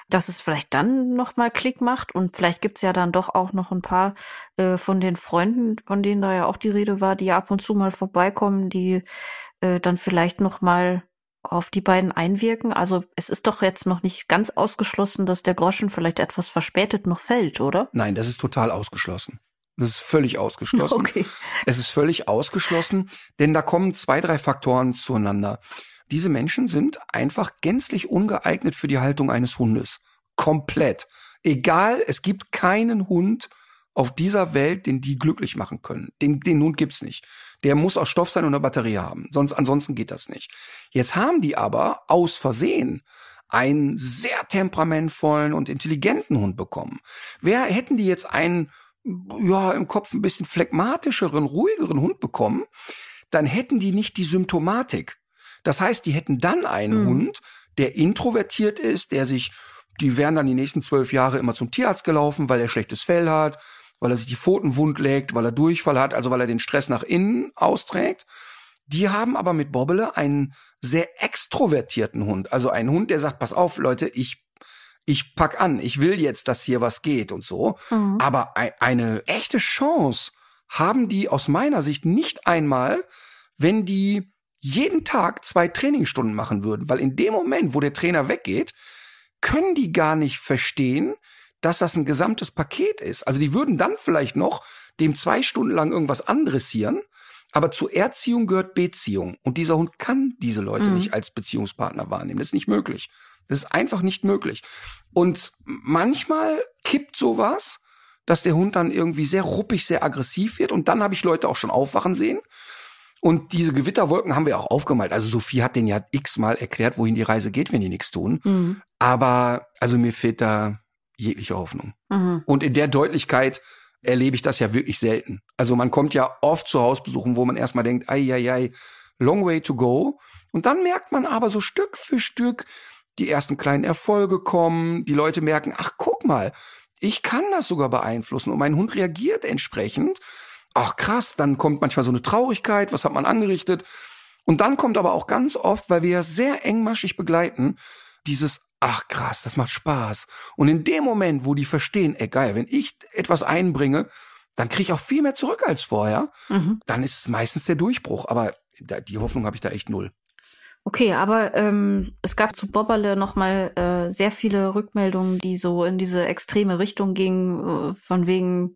dass es vielleicht dann noch mal Klick macht und vielleicht gibt's ja dann doch auch noch ein paar äh, von den Freunden, von denen da ja auch die Rede war, die ja ab und zu mal vorbeikommen, die äh, dann vielleicht noch mal auf die beiden einwirken. Also es ist doch jetzt noch nicht ganz ausgeschlossen, dass der Groschen vielleicht etwas verspätet noch fällt, oder? Nein, das ist total ausgeschlossen. Das ist völlig ausgeschlossen. Okay. Es ist völlig ausgeschlossen, denn da kommen zwei, drei Faktoren zueinander. Diese Menschen sind einfach gänzlich ungeeignet für die Haltung eines Hundes. Komplett. Egal, es gibt keinen Hund auf dieser Welt, den die glücklich machen können. Den, den Hund gibt's nicht. Der muss aus Stoff sein und eine Batterie haben. Sonst, ansonsten geht das nicht. Jetzt haben die aber aus Versehen einen sehr temperamentvollen und intelligenten Hund bekommen. Wer hätten die jetzt einen, ja, im Kopf ein bisschen phlegmatischeren, ruhigeren Hund bekommen, dann hätten die nicht die Symptomatik. Das heißt, die hätten dann einen Mhm. Hund, der introvertiert ist, der sich, die wären dann die nächsten zwölf Jahre immer zum Tierarzt gelaufen, weil er schlechtes Fell hat, weil er sich die Pfoten wund legt, weil er Durchfall hat, also weil er den Stress nach innen austrägt. Die haben aber mit Bobbele einen sehr extrovertierten Hund, also einen Hund, der sagt, pass auf, Leute, ich ich pack an, ich will jetzt, dass hier was geht und so. Mhm. Aber ei- eine echte Chance haben die aus meiner Sicht nicht einmal, wenn die jeden Tag zwei Trainingsstunden machen würden, weil in dem Moment, wo der Trainer weggeht, können die gar nicht verstehen, dass das ein gesamtes Paket ist. Also die würden dann vielleicht noch dem zwei Stunden lang irgendwas andressieren, aber zur Erziehung gehört Beziehung. Und dieser Hund kann diese Leute Mhm. nicht als Beziehungspartner wahrnehmen. Das ist nicht möglich. Das ist einfach nicht möglich. Und manchmal kippt sowas, dass der Hund dann irgendwie sehr ruppig, sehr aggressiv wird. Und dann habe ich Leute auch schon aufwachen sehen. Und diese Gewitterwolken haben wir auch aufgemalt. Also Sophie hat denen ja x-mal erklärt, wohin die Reise geht, wenn die nichts tun. Mhm. Aber also mir fehlt da jegliche Hoffnung. Mhm. Und in der Deutlichkeit erlebe ich das ja wirklich selten. Also man kommt ja oft zu Hausbesuchen, wo man erstmal denkt, ei, ei, ei, long way to go. Und dann merkt man aber so Stück für Stück, die ersten kleinen Erfolge kommen, die Leute merken, ach, guck mal, ich kann das sogar beeinflussen und mein Hund reagiert entsprechend. Ach krass, dann kommt manchmal so eine Traurigkeit, was hat man angerichtet? Und dann kommt aber auch ganz oft, weil wir ja sehr engmaschig begleiten, dieses, ach krass, das macht Spaß. Und in dem Moment, wo die verstehen, ey geil, wenn ich etwas einbringe, dann kriege ich auch viel mehr zurück als vorher, Mhm. dann ist es meistens der Durchbruch. Aber da, die Hoffnung habe ich da echt null. Okay, aber ähm, es gab zu Bobberle nochmal äh, sehr viele Rückmeldungen, die so in diese extreme Richtung gingen, äh, von wegen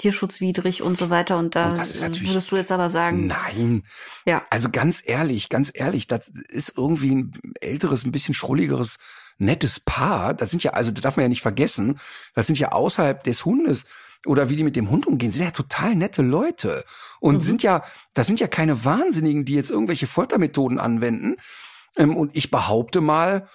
tierschutzwidrig und so weiter. Und da Und das ist natürlich- würdest du jetzt aber sagen, Nein. Ja. Also ganz ehrlich, ganz ehrlich, das ist irgendwie ein älteres, ein bisschen schrulligeres, nettes Paar. Das sind ja, also das darf man ja nicht vergessen, das sind ja außerhalb des Hundes oder wie die mit dem Hund umgehen, sind ja total nette Leute. Und Mhm. sind ja, das sind ja keine Wahnsinnigen, die jetzt irgendwelche Foltermethoden anwenden. Ähm, und ich behaupte mal,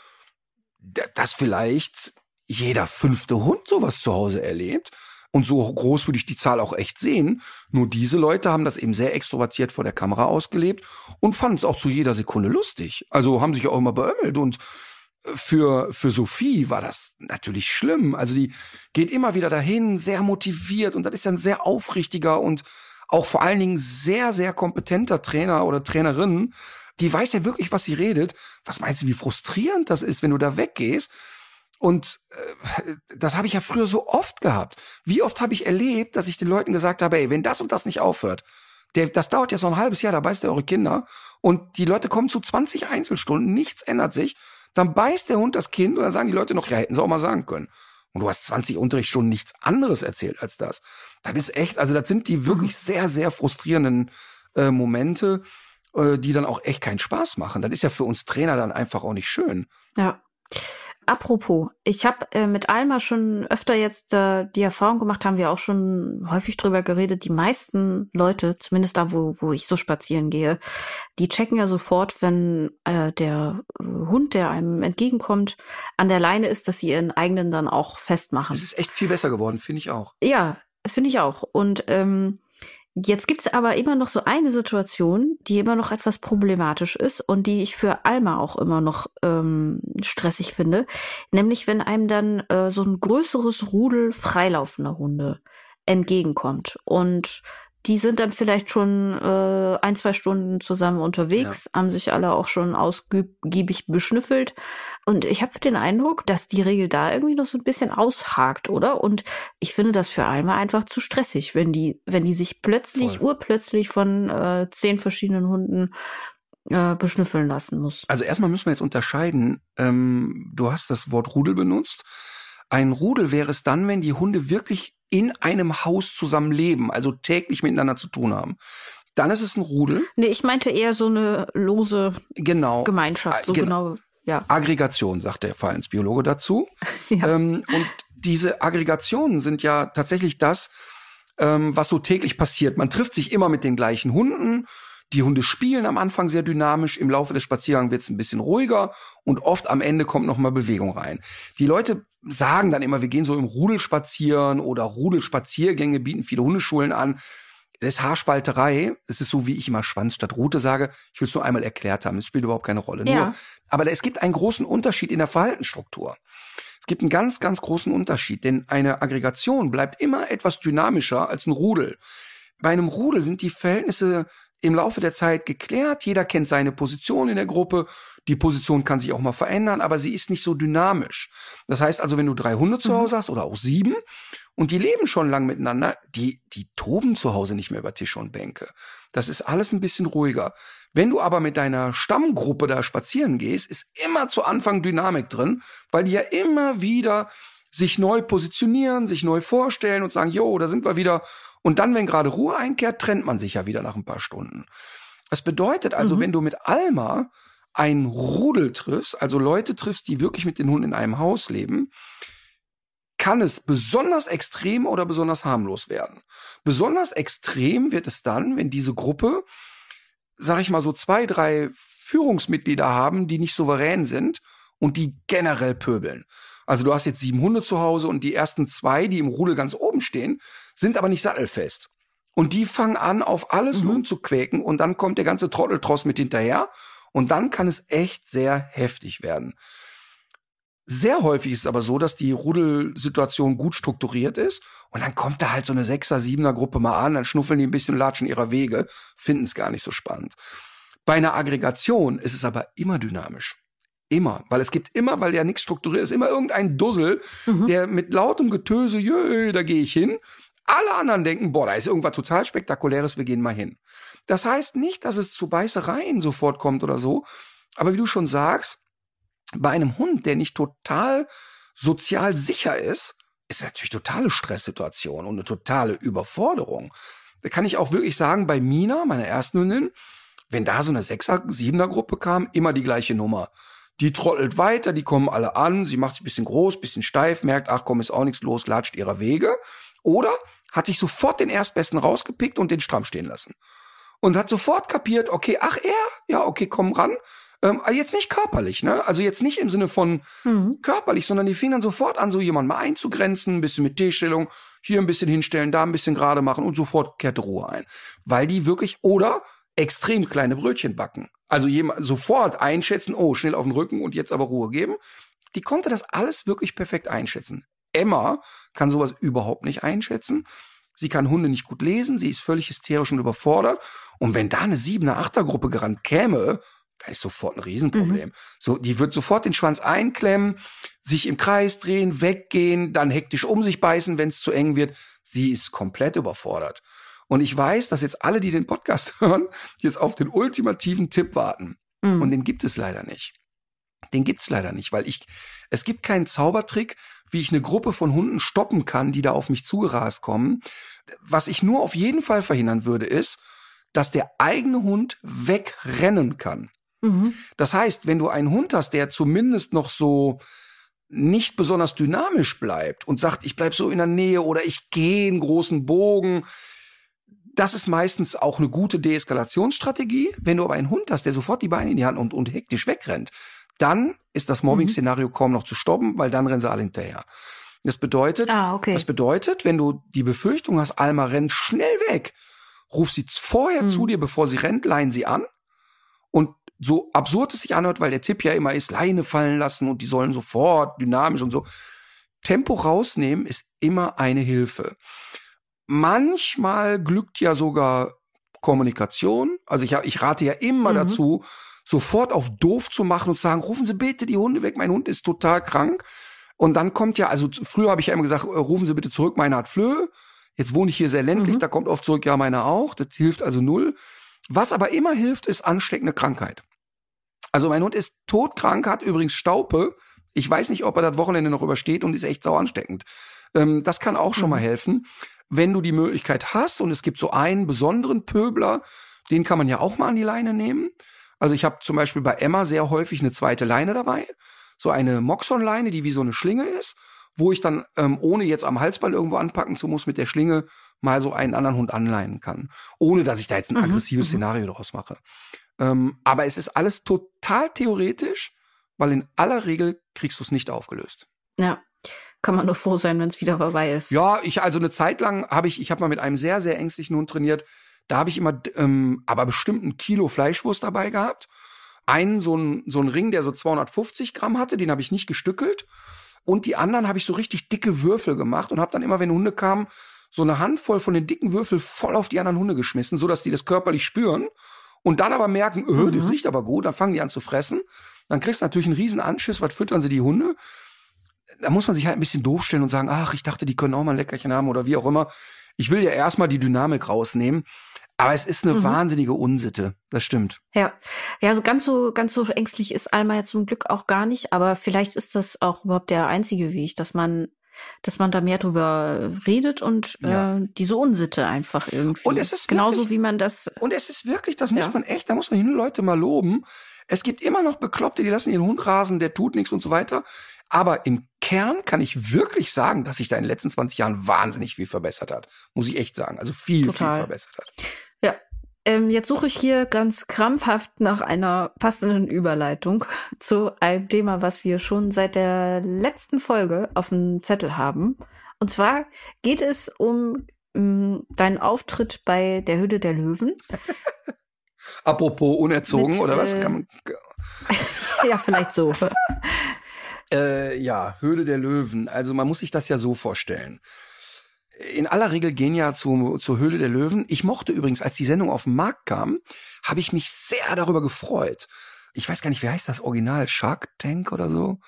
dass vielleicht jeder fünfte Hund sowas zu Hause erlebt. Und so groß würde ich die Zahl auch echt sehen. Nur diese Leute haben das eben sehr extrovertiert vor der Kamera ausgelebt und fanden es auch zu jeder Sekunde lustig. Also haben sich auch immer beömmelt und für, für Sophie war das natürlich schlimm. Also die geht immer wieder dahin, sehr motiviert und das ist ja ein sehr aufrichtiger und auch vor allen Dingen sehr, sehr kompetenter Trainer oder Trainerin. Die weiß ja wirklich, was sie redet. Was meinst du, wie frustrierend das ist, wenn du da weggehst? Und äh, das habe ich ja früher so oft gehabt. Wie oft habe ich erlebt, dass ich den Leuten gesagt habe, ey, wenn das und das nicht aufhört, der, das dauert ja so ein halbes Jahr, da beißt ihr eure Kinder und die Leute kommen zu 20 Einzelstunden, nichts ändert sich, dann beißt der Hund das Kind und dann sagen die Leute noch, ja, hätten sie auch mal sagen können. Und du hast 20 Unterrichtsstunden nichts anderes erzählt als das. Das ist echt, also das sind die wirklich sehr, sehr frustrierenden äh, Momente, äh, die dann auch echt keinen Spaß machen. Das ist ja für uns Trainer dann einfach auch nicht schön. Ja. Apropos, ich habe äh, mit Alma schon öfter jetzt äh, die Erfahrung gemacht, haben wir auch schon häufig drüber geredet, die meisten Leute, zumindest da, wo, wo ich so spazieren gehe, die checken ja sofort, wenn äh, der äh, Hund, der einem entgegenkommt, an der Leine ist, dass sie ihren eigenen dann auch festmachen. Es ist echt viel besser geworden, finde ich auch. Ja, finde ich auch. Und ähm, jetzt gibt's aber immer noch so eine Situation, die immer noch etwas problematisch ist und die ich für Alma auch immer noch ähm, stressig finde. Nämlich, wenn einem dann äh, so ein größeres Rudel freilaufender Hunde entgegenkommt. Und die sind dann vielleicht schon äh, ein, zwei Stunden zusammen unterwegs, ja. haben sich alle auch schon ausgiebig beschnüffelt. Und ich habe den Eindruck, dass die Regel da irgendwie noch so ein bisschen aushakt, oder? Und ich finde das für Alma einfach zu stressig, wenn die, wenn die sich plötzlich, Voll. urplötzlich von äh, zehn verschiedenen Hunden äh, beschnüffeln lassen muss. Also erstmal müssen wir jetzt unterscheiden. Ähm, du hast das Wort Rudel benutzt. Ein Rudel wäre es dann, wenn die Hunde wirklich in einem Haus zusammen leben, also täglich miteinander zu tun haben. Dann ist es ein Rudel. Nee, ich meinte eher so eine lose genau. Gemeinschaft. So genau. genau. ja. Aggregation, sagt der Verhaltensbiologe dazu. ja. Ähm, und diese Aggregationen sind ja tatsächlich das, ähm, was so täglich passiert. Man trifft sich immer mit den gleichen Hunden. Die Hunde spielen am Anfang sehr dynamisch, im Laufe des Spaziergangs wird es ein bisschen ruhiger und oft am Ende kommt noch mal Bewegung rein. Die Leute sagen dann immer, wir gehen so im Rudel spazieren oder Rudelspaziergänge bieten viele Hundeschulen an. Das ist Haarspalterei. Es ist so, wie ich immer Schwanz statt Rute sage. Ich will es nur einmal erklärt haben. Es spielt überhaupt keine Rolle. Ja. Nur, aber es gibt einen großen Unterschied in der Verhaltensstruktur. Es gibt einen ganz, ganz großen Unterschied, denn eine Aggregation bleibt immer etwas dynamischer als ein Rudel. Bei einem Rudel sind die Verhältnisse im Laufe der Zeit geklärt. Jeder kennt seine Position in der Gruppe. Die Position kann sich auch mal verändern, aber sie ist nicht so dynamisch. Das heißt also, wenn du drei Hunde zu mhm. Hause hast oder auch sieben und die leben schon lang miteinander, die, die toben zu Hause nicht mehr über Tische und Bänke. Das ist alles ein bisschen ruhiger. Wenn du aber mit deiner Stammgruppe da spazieren gehst, ist immer zu Anfang Dynamik drin, weil die ja immer wieder sich neu positionieren, sich neu vorstellen und sagen, jo, da sind wir wieder. Und dann, wenn gerade Ruhe einkehrt, trennt man sich ja wieder nach ein paar Stunden. Das bedeutet also, mhm. wenn du mit Alma ein Rudel triffst, also Leute triffst, die wirklich mit den Hunden in einem Haus leben, kann es besonders extrem oder besonders harmlos werden. Besonders extrem wird es dann, wenn diese Gruppe, sag ich mal so zwei, drei Führungsmitglieder haben, die nicht souverän sind und die generell pöbeln. Also du hast jetzt sieben Hunde zu Hause und die ersten zwei, die im Rudel ganz oben stehen, sind aber nicht sattelfest. Und die fangen an, auf alles mhm. rumzuquäken und dann kommt der ganze Trotteltross mit hinterher und dann kann es echt sehr heftig werden. Sehr häufig ist es aber so, dass die Rudelsituation gut strukturiert ist und dann kommt da halt so eine Sechser, Siebener Gruppe mal an, dann schnuffeln die ein bisschen, latschen ihrer Wege, finden es gar nicht so spannend. Bei einer Aggregation ist es aber immer dynamisch. Immer, weil es gibt immer, weil ja nichts strukturiert ist, immer irgendein Dussel, mhm. der mit lautem Getöse, jö, da gehe ich hin. Alle anderen denken, boah, da ist irgendwas total spektakuläres, wir gehen mal hin. Das heißt nicht, dass es zu Beißereien sofort kommt oder so, aber wie du schon sagst, bei einem Hund, der nicht total sozial sicher ist, ist natürlich totale Stresssituation und eine totale Überforderung. Da kann ich auch wirklich sagen, bei Mina, meiner ersten Hündin, wenn da so eine Sechser, Siebener Gruppe kam, immer die gleiche Nummer. Die trottelt weiter, die kommen alle an, sie macht sich ein bisschen groß, bisschen steif, merkt, ach komm, ist auch nichts los, latscht ihrer Wege. Oder hat sich sofort den Erstbesten rausgepickt und den stramm stehen lassen. Und hat sofort kapiert, okay, ach er, ja, okay, komm ran. Ähm, jetzt nicht körperlich, ne? Also jetzt nicht im Sinne von mhm. körperlich, sondern die fingen dann sofort an, so jemanden mal einzugrenzen, ein bisschen mit T-Stellung, hier ein bisschen hinstellen, da ein bisschen gerade machen und sofort kehrte Ruhe ein. Weil die wirklich, oder extrem kleine Brötchen backen. Also jemand sofort einschätzen, oh, schnell auf den Rücken und jetzt aber Ruhe geben. Die konnte das alles wirklich perfekt einschätzen. Emma kann sowas überhaupt nicht einschätzen. Sie kann Hunde nicht gut lesen, sie ist völlig hysterisch und überfordert. Und wenn da eine siebener, achter Gruppe gerannt käme, da ist sofort ein Riesenproblem. Mhm. So, die wird sofort den Schwanz einklemmen, sich im Kreis drehen, weggehen, dann hektisch um sich beißen, wenn es zu eng wird. Sie ist komplett überfordert. Und ich weiß, dass jetzt alle, die den Podcast hören, jetzt auf den ultimativen Tipp warten. Mhm. Und den gibt es leider nicht. Den gibt's leider nicht, weil ich, es gibt keinen Zaubertrick, wie ich eine Gruppe von Hunden stoppen kann, die da auf mich zugerast kommen. Was ich nur auf jeden Fall verhindern würde, ist, dass der eigene Hund wegrennen kann. Mhm. Das heißt, wenn du einen Hund hast, der zumindest noch so nicht besonders dynamisch bleibt und sagt, ich bleib so in der Nähe oder ich gehe einen großen Bogen, das ist meistens auch eine gute Deeskalationsstrategie. Wenn du aber einen Hund hast, der sofort die Beine in die Hand und, und hektisch wegrennt, dann ist das Mobbing-Szenario mhm. kaum noch zu stoppen, weil dann rennen sie alle hinterher. Das bedeutet, ah, okay. das bedeutet, wenn du die Befürchtung hast, Alma rennt schnell weg, ruf sie vorher mhm. zu dir, bevor sie rennt, leihen sie an. Und so absurd es sich anhört, weil der Tipp ja immer ist, Leine fallen lassen und die sollen sofort dynamisch und so. Tempo rausnehmen ist immer eine Hilfe. Manchmal glückt ja sogar Kommunikation. Also ich, ich rate ja immer Mhm. dazu, sofort auf doof zu machen und zu sagen, rufen Sie bitte die Hunde weg, mein Hund ist total krank. Und dann kommt ja, also früher habe ich ja immer gesagt, äh, rufen Sie bitte zurück, meine hat Flöhe. Jetzt wohne ich hier sehr ländlich, Mhm. da kommt oft zurück, ja, meine auch. Das hilft also null. Was aber immer hilft, ist ansteckende Krankheit. Also mein Hund ist todkrank, hat übrigens Staupe. Ich weiß nicht, ob er das Wochenende noch übersteht und ist echt sau ansteckend. Ähm, das kann auch schon Mhm. mal helfen. Wenn du die Möglichkeit hast und es gibt so einen besonderen Pöbler, den kann man ja auch mal an die Leine nehmen. Also ich habe zum Beispiel bei Emma sehr häufig eine zweite Leine dabei. So eine Moxon-Leine, die wie so eine Schlinge ist, wo ich dann, ähm, ohne jetzt am Halsband irgendwo anpacken zu muss, mit der Schlinge mal so einen anderen Hund anleinen kann. Ohne dass ich da jetzt ein Mhm, aggressives mhm. Szenario draus mache. Ähm, aber es ist alles total theoretisch, weil in aller Regel kriegst du es nicht aufgelöst. Ja. Kann man nur froh sein, wenn es wieder vorbei ist. Ja, ich also eine Zeit lang habe ich, ich habe mal mit einem sehr sehr ängstlichen Hund trainiert. Da habe ich immer, ähm, aber bestimmt ein Kilo Fleischwurst dabei gehabt. Einen so ein so ein Ring, der so 250 Gramm hatte, den habe ich nicht gestückelt. Und die anderen habe ich so richtig dicke Würfel gemacht und habe dann immer, wenn Hunde kamen, so eine Handvoll von den dicken Würfel voll auf die anderen Hunde geschmissen, so dass die das körperlich spüren und dann aber merken, öh, das Mhm. riecht aber gut, dann fangen die an zu fressen. Dann kriegst du natürlich einen riesen Anschiss, was füttern sie die Hunde? Da muss man sich halt ein bisschen doof stellen und sagen, ach, ich dachte, die können auch mal ein Leckerchen haben oder wie auch immer. Ich will ja erstmal die Dynamik rausnehmen. Aber es ist eine Mhm. wahnsinnige Unsitte. Das stimmt. Ja, ja, so ganz so ganz so ängstlich ist Alma ja zum Glück auch gar nicht, aber vielleicht ist das auch überhaupt der einzige Weg, dass man dass man da mehr drüber redet und Ja. äh, diese Unsitte einfach irgendwie. Und es ist genauso wirklich- wie man das Und es ist wirklich, das muss Ja. man echt, da muss man die Leute mal loben. Es gibt immer noch Bekloppte, die lassen ihren Hund rasen, der tut nichts und so weiter. Aber im Kern kann ich wirklich sagen, dass sich da in den letzten 20 Jahren wahnsinnig viel verbessert hat. Muss ich echt sagen. Also viel, Total. viel verbessert hat. Ja. Ähm, jetzt suche ich hier ganz krampfhaft nach einer passenden Überleitung zu einem Thema, was wir schon seit der letzten Folge auf dem Zettel haben. Und zwar geht es um ähm, deinen Auftritt bei der Höhle der Löwen. Apropos unerzogen, Mit, oder was? äh, ja, vielleicht so. Äh, ja, Höhle der Löwen. Also man muss sich das ja so vorstellen. In aller Regel gehen ja zu, zur Höhle der Löwen. Ich mochte übrigens, als die Sendung auf den Markt kam, habe ich mich sehr darüber gefreut. Ich weiß gar nicht, wie heißt das Original? Shark Tank oder so?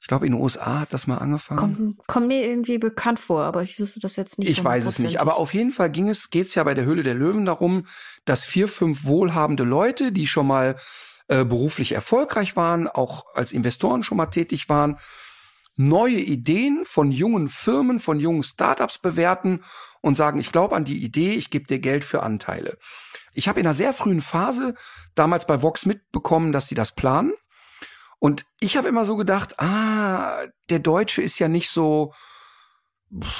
Ich glaube, in den USA hat das mal angefangen. Kommt, kommt mir irgendwie bekannt vor, aber ich wüsste das jetzt nicht. Ich weiß es nicht, aber auf jeden Fall ging es, geht's ja bei der Höhle der Löwen darum, dass vier, fünf wohlhabende Leute, die schon mal äh, beruflich erfolgreich waren, auch als Investoren schon mal tätig waren, neue Ideen von jungen Firmen, von jungen Startups bewerten und sagen, ich glaube an die Idee, ich gebe dir Geld für Anteile. Ich habe in einer sehr frühen Phase damals bei Vox mitbekommen, dass sie das planen. Und ich habe immer so gedacht, ah, der Deutsche ist ja nicht so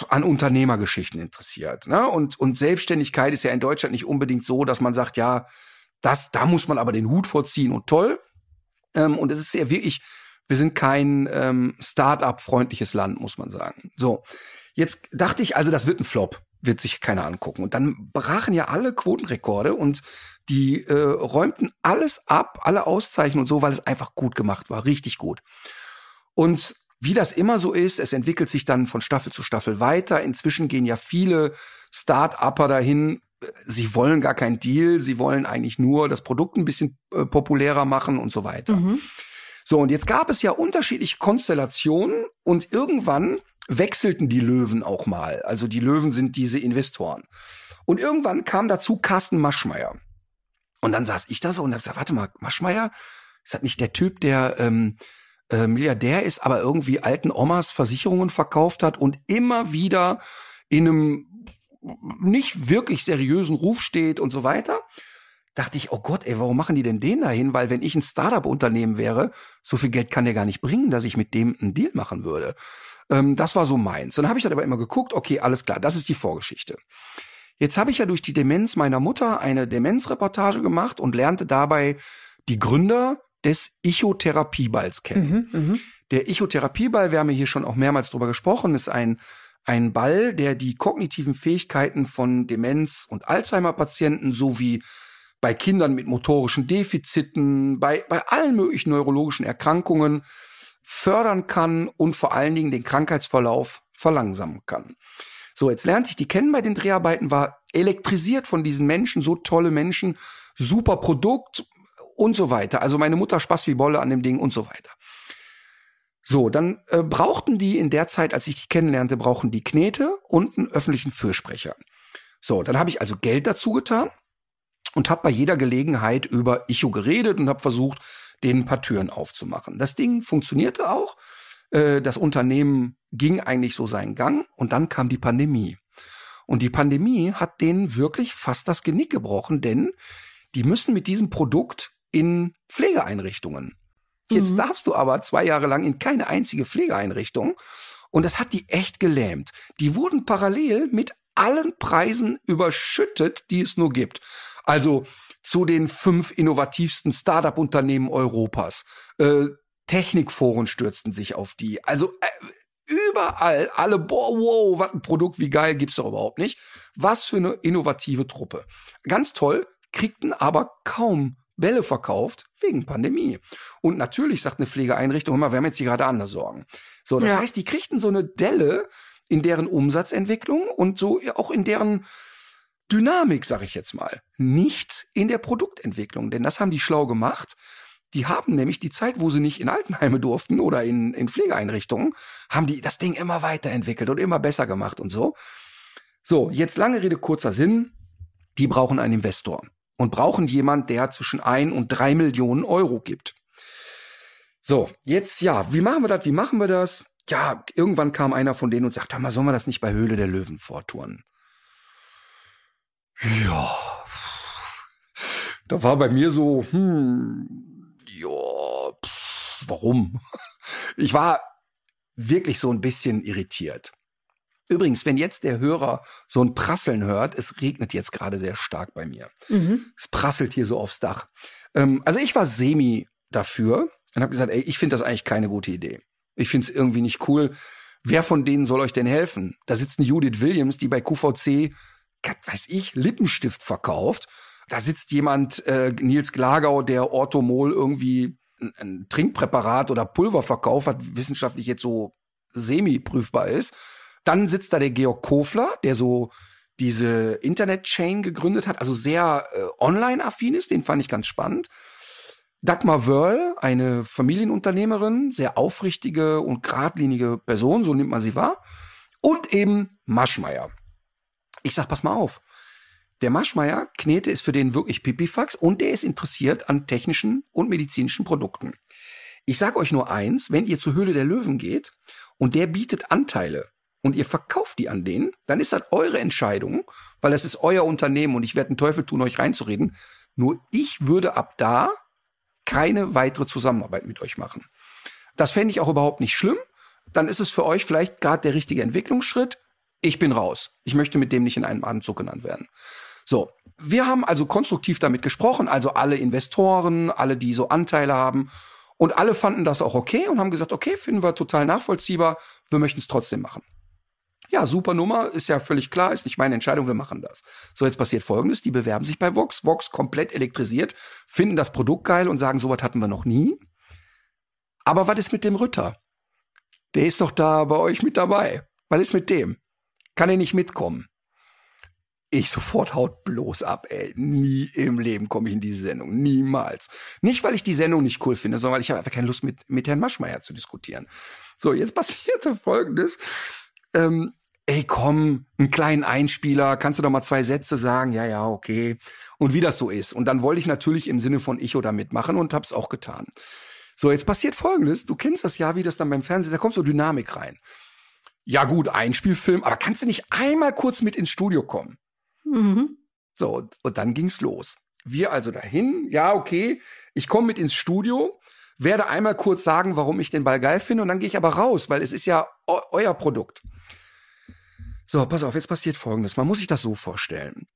an Unternehmergeschichten interessiert. Ne? Und, und Selbstständigkeit ist ja in Deutschland nicht unbedingt so, dass man sagt, ja, das, da muss man aber den Hut vorziehen und toll. Ähm, und es ist ja wirklich, wir sind kein ähm, Start-up-freundliches Land, muss man sagen. So, jetzt dachte ich, also das wird ein Flop, wird sich keiner angucken. Und dann brachen ja alle Quotenrekorde und die äh, räumten alles ab, alle Auszeichnungen und so, weil es einfach gut gemacht war, richtig gut. Und wie das immer so ist, es entwickelt sich dann von Staffel zu Staffel weiter. Inzwischen gehen ja viele Start-Upper dahin. Sie wollen gar keinen Deal, sie wollen eigentlich nur das Produkt ein bisschen äh, populärer machen und so weiter. Mhm. So, und jetzt gab es ja unterschiedliche Konstellationen und irgendwann wechselten die Löwen auch mal. Also die Löwen sind diese Investoren. Und irgendwann kam dazu Carsten Maschmeyer. Und dann saß ich da so und hab gesagt, warte mal, Maschmeyer, ist das nicht der Typ, der ähm, äh, Milliardär ist, aber irgendwie alten Omas Versicherungen verkauft hat und immer wieder in einem nicht wirklich seriösen Ruf steht und so weiter? dachte ich, oh Gott, ey, warum machen die denn den dahin? Weil wenn ich ein Startup-Unternehmen wäre, so viel Geld kann der gar nicht bringen, dass ich mit dem einen Deal machen würde. Ähm, das war so meins. Und dann habe ich dann aber immer geguckt, okay, alles klar, das ist die Vorgeschichte. Jetzt habe ich ja durch die Demenz meiner Mutter eine Demenzreportage gemacht und lernte dabei die Gründer des Ichotherapieballs kennen. Mhm, mhm. Der Ichotherapieball, wir haben ja hier schon auch mehrmals drüber gesprochen, ist ein, ein Ball, der die kognitiven Fähigkeiten von Demenz- und Alzheimer-Patienten sowie bei Kindern mit motorischen Defiziten, bei, bei allen möglichen neurologischen Erkrankungen fördern kann und vor allen Dingen den Krankheitsverlauf verlangsamen kann. So, jetzt lernte ich die kennen bei den Dreharbeiten, war elektrisiert von diesen Menschen, so tolle Menschen, super Produkt und so weiter. Also meine Mutter Spaß wie Bolle an dem Ding und so weiter. So, dann äh, brauchten die in der Zeit, als ich die kennenlernte, brauchen die Knete und einen öffentlichen Fürsprecher. So, dann habe ich also Geld dazu getan und habe bei jeder Gelegenheit über Icho geredet und habe versucht, denen ein paar Türen aufzumachen. Das Ding funktionierte auch. Äh, das Unternehmen ging eigentlich so seinen Gang und dann kam die Pandemie. Und die Pandemie hat denen wirklich fast das Genick gebrochen, denn die müssen mit diesem Produkt in Pflegeeinrichtungen. Jetzt mhm. darfst du aber zwei Jahre lang in keine einzige Pflegeeinrichtung. Und das hat die echt gelähmt. Die wurden parallel mit allen Preisen überschüttet, die es nur gibt. Also zu den fünf innovativsten Startup-Unternehmen Europas. Äh, Technikforen stürzten sich auf die. Also äh, überall alle, boah, wow, was ein Produkt, wie geil, gibt's doch überhaupt nicht. Was für eine innovative Truppe. Ganz toll, kriegten aber kaum Bälle verkauft wegen Pandemie. Und natürlich sagt eine Pflegeeinrichtung immer, wir haben jetzt hier gerade andere Sorgen. So, das ja. heißt, die kriegten so eine Delle in deren Umsatzentwicklung und so auch in deren Dynamik, sag ich jetzt mal. Nicht in der Produktentwicklung, denn das haben die schlau gemacht. Die haben nämlich die Zeit, wo sie nicht in Altenheime durften oder in, in Pflegeeinrichtungen, haben die das Ding immer weiterentwickelt und immer besser gemacht und so. So, jetzt lange Rede, kurzer Sinn. Die brauchen einen Investor und brauchen jemand, der zwischen ein und drei Millionen Euro gibt. So, jetzt ja, wie machen wir das? Wie machen wir das? Ja, irgendwann kam einer von denen und sagte, hör mal, sollen wir das nicht bei Höhle der Löwen vortouren? Ja, da war bei mir so, hm, ja, pff, warum? Ich war wirklich so ein bisschen irritiert. Übrigens, wenn jetzt der Hörer so ein Prasseln hört, es regnet jetzt gerade sehr stark bei mir. Mhm. Es prasselt hier so aufs Dach. Ähm, also ich war semi dafür und habe gesagt, ey, ich finde das eigentlich keine gute Idee. Ich finde es irgendwie nicht cool. Wer von denen soll euch denn helfen? Da sitzt eine Judith Williams, die bei QVC, weiß ich, Lippenstift verkauft. Da sitzt jemand, äh, Nils Glagau, der Orthomol irgendwie ein, ein Trinkpräparat oder Pulver verkauft, was wissenschaftlich jetzt so semi-prüfbar ist. Dann sitzt da der Georg Kofler, der so diese Internet-Chain gegründet hat, also sehr äh, online-affin ist, den fand ich ganz spannend. Dagmar Wörl, eine Familienunternehmerin, sehr aufrichtige und geradlinige Person, so nimmt man sie wahr. Und eben Maschmeyer. Ich sag, pass mal auf. Der Maschmeyer, Knete ist für den wirklich Pipifax und der ist interessiert an technischen und medizinischen Produkten. Ich sag euch nur eins, wenn ihr zur Höhle der Löwen geht und der bietet Anteile und ihr verkauft die an denen, dann ist das eure Entscheidung, weil es ist euer Unternehmen und ich werde einen Teufel tun, euch reinzureden. Nur ich würde ab da keine weitere Zusammenarbeit mit euch machen. Das fände ich auch überhaupt nicht schlimm. Dann ist es für euch vielleicht gerade der richtige Entwicklungsschritt. Ich bin raus. Ich möchte mit dem nicht in einem Atemzug genannt werden. So, wir haben also konstruktiv damit gesprochen, also alle Investoren, alle, die so Anteile haben. Und alle fanden das auch okay und haben gesagt, okay, finden wir total nachvollziehbar, wir möchten es trotzdem machen. Ja, super Nummer, ist ja völlig klar, ist nicht meine Entscheidung, wir machen das. So, jetzt passiert folgendes, die bewerben sich bei Vox, Vox komplett elektrisiert, finden das Produkt geil und sagen, sowas hatten wir noch nie. Aber was ist mit dem Ritter? Der ist doch da bei euch mit dabei. Was ist mit dem? Kann er nicht mitkommen? Ich sofort haut bloß ab, ey. Nie im Leben komme ich in diese Sendung. Niemals. Nicht, weil ich die Sendung nicht cool finde, sondern weil ich habe einfach keine Lust, mit, mit Herrn Maschmeyer zu diskutieren. So, jetzt passierte folgendes ähm, ey komm, einen kleinen Einspieler, kannst du doch mal zwei Sätze sagen? Ja, ja, okay. Und wie das so ist. Und dann wollte ich natürlich im Sinne von ich oder mitmachen und hab's auch getan. So, jetzt passiert Folgendes. Du kennst das ja, wie das dann beim Fernsehen, da kommt so Dynamik rein. Ja gut, Einspielfilm, aber kannst du nicht einmal kurz mit ins Studio kommen? Mhm. So, und dann ging's los. Wir also dahin, ja, okay, ich komme mit ins Studio, werde einmal kurz sagen, warum ich den Ball geil finde und dann gehe ich aber raus, weil es ist ja euer Produkt. So, pass auf, jetzt passiert Folgendes. Man muss sich das so vorstellen.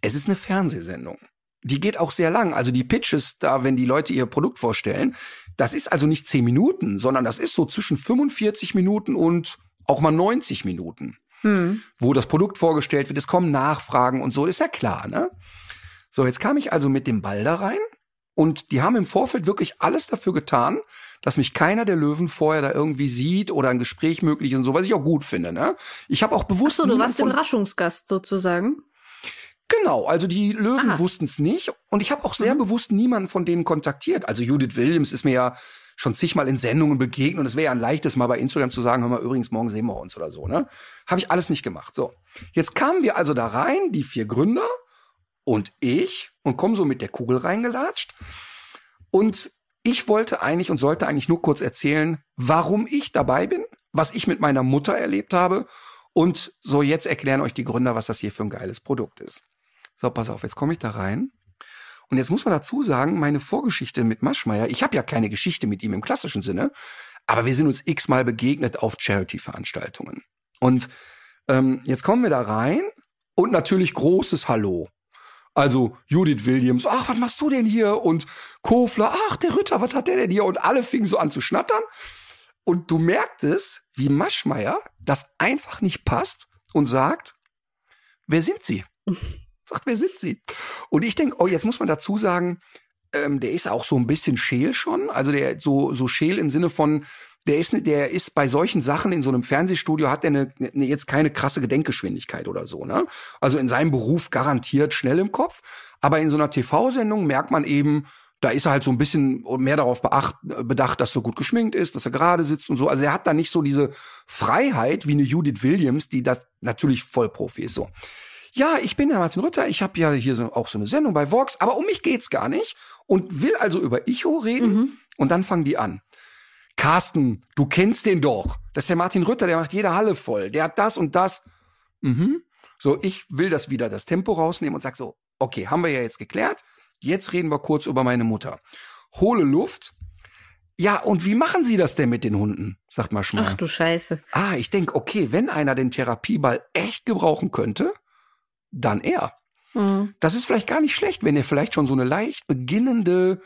Es ist eine Fernsehsendung. Die geht auch sehr lang. Also die Pitches da, wenn die Leute ihr Produkt vorstellen, das ist also nicht zehn Minuten, sondern das ist so zwischen 45 Minuten und auch mal 90 Minuten, hm. wo das Produkt vorgestellt wird. Es kommen Nachfragen und so, ist ja klar, ne? So, jetzt kam ich also mit dem Ball da rein Und die haben im Vorfeld wirklich alles dafür getan, dass mich keiner der Löwen vorher da irgendwie sieht oder ein Gespräch möglich ist und so, was ich auch gut finde. Ne? Ich habe auch bewusst. Ach so, du warst Überraschungsgast sozusagen. Genau, also die Löwen wussten es nicht und ich habe auch sehr mhm. bewusst niemanden von denen kontaktiert. Also Judith Williams ist mir ja schon zigmal in Sendungen begegnet und es wäre ja ein leichtes mal bei Instagram zu sagen, hör mal, übrigens morgen sehen wir uns oder so, ne? Habe ich alles nicht gemacht. So, jetzt kamen wir also da rein, die vier Gründer und ich und kommen so mit der Kugel reingelatscht und ich wollte eigentlich und sollte eigentlich nur kurz erzählen, warum ich dabei bin, was ich mit meiner Mutter erlebt habe und so jetzt erklären euch die Gründer, was das hier für ein geiles Produkt ist. So, pass auf, jetzt komme ich da rein. Und jetzt muss man dazu sagen, meine Vorgeschichte mit Maschmeyer, ich habe ja keine Geschichte mit ihm im klassischen Sinne, aber wir sind uns x-mal begegnet auf Charity-Veranstaltungen. Und ähm, jetzt kommen wir da rein und natürlich großes Hallo. Also Judith Williams, ach, was machst du denn hier? Und Kofler, ach, der Ritter, was hat der denn hier? Und alle fingen so an zu schnattern. Und du merktest, wie Maschmeyer das einfach nicht passt und sagt, wer sind Sie? Sagt, wer sind Sie? Und ich denke, oh, jetzt muss man dazu sagen, ähm, der ist auch so ein bisschen scheel schon. Also der so so scheel im Sinne von, der ist der ist bei solchen Sachen in so einem Fernsehstudio hat der eine, eine, jetzt keine krasse Gedenkgeschwindigkeit oder so. Ne? Also in seinem Beruf garantiert schnell im Kopf, aber in so einer TV-Sendung merkt man eben, da ist er halt so ein bisschen mehr darauf beacht, bedacht, dass er gut geschminkt ist, dass er gerade sitzt und so. Also er hat da nicht so diese Freiheit wie eine Judith Williams, die das natürlich Vollprofi ist. So ja, ich bin der Martin Rütter, ich habe ja hier so, auch so eine Sendung bei Vox, aber um mich geht's gar nicht und will also über Icho reden mhm. und dann fangen die an. Carsten, du kennst den doch. Das ist der Martin Rütter, der macht jede Halle voll. Der hat das und das. Mhm. So, ich will das wieder das Tempo rausnehmen und sag so, okay, haben wir ja jetzt geklärt. Jetzt reden wir kurz über meine Mutter. Hole Luft. Ja, und wie machen Sie das denn mit den Hunden? sagt Maschmeyer. Ach du Scheiße. Ah, ich denk, okay, wenn einer den Therapieball echt gebrauchen könnte, dann er. Mhm. Das ist vielleicht gar nicht schlecht, wenn er vielleicht schon so eine leicht beginnende,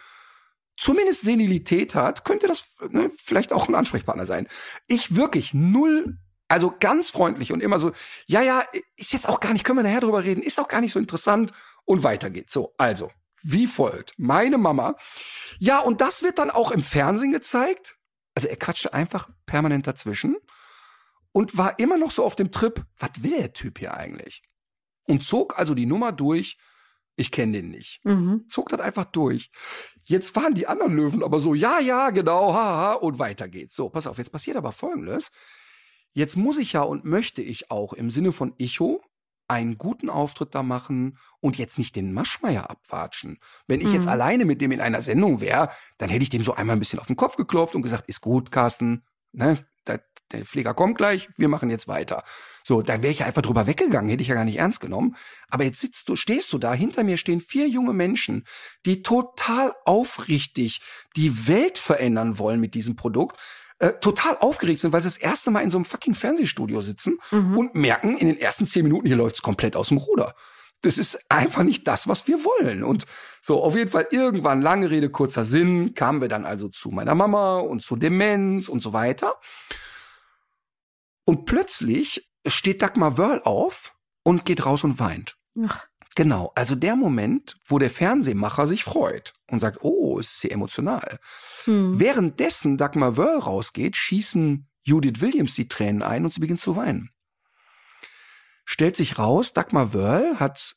zumindest Senilität hat, könnte das ne, vielleicht auch ein Ansprechpartner sein. Ich wirklich null, also ganz freundlich und immer so, ja, ja, ist jetzt auch gar nicht, können wir nachher drüber reden, ist auch gar nicht so interessant und weiter geht's. So, also, wie folgt. Meine Mama. Ja, und das wird dann auch im Fernsehen gezeigt. Also er quatschte einfach permanent dazwischen und war immer noch so auf dem Trip, was will der Typ hier eigentlich? Und zog also die Nummer durch. Ich kenne den nicht. Mhm. Zog das einfach durch. Jetzt waren die anderen Löwen aber so, ja, ja, genau, haha, und weiter geht's. So, pass auf, jetzt passiert aber Folgendes. Jetzt muss ich ja und möchte ich auch im Sinne von Icho einen guten Auftritt da machen und jetzt nicht den Maschmeier abwatschen. Wenn ich mhm. jetzt alleine mit dem in einer Sendung wäre, dann hätte ich dem so einmal ein bisschen auf den Kopf geklopft und gesagt, ist gut, Carsten, ne, der Pfleger kommt gleich, wir machen jetzt weiter. So, da wäre ich einfach drüber weggegangen, hätte ich ja gar nicht ernst genommen. Aber jetzt sitzt du, stehst du da, hinter mir stehen vier junge Menschen, die total aufrichtig die Welt verändern wollen mit diesem Produkt. Äh, total aufgeregt sind, weil sie das erste Mal in so einem fucking Fernsehstudio sitzen mhm. und merken, in den ersten zehn Minuten hier läuft's komplett aus dem Ruder. Das ist einfach nicht das, was wir wollen. Und so, auf jeden Fall irgendwann, lange Rede, kurzer Sinn, kamen wir dann also zu meiner Mama und zu Demenz und so weiter. Und plötzlich steht Dagmar Wörl auf und geht raus und weint. Ach. Genau, also der Moment, wo der Fernsehmacher sich freut und sagt, oh, es ist sehr emotional. Hm. Währenddessen Dagmar Wörl rausgeht, schießen Judith Williams die Tränen ein und sie beginnt zu weinen. Stellt sich raus, Dagmar Wörl hat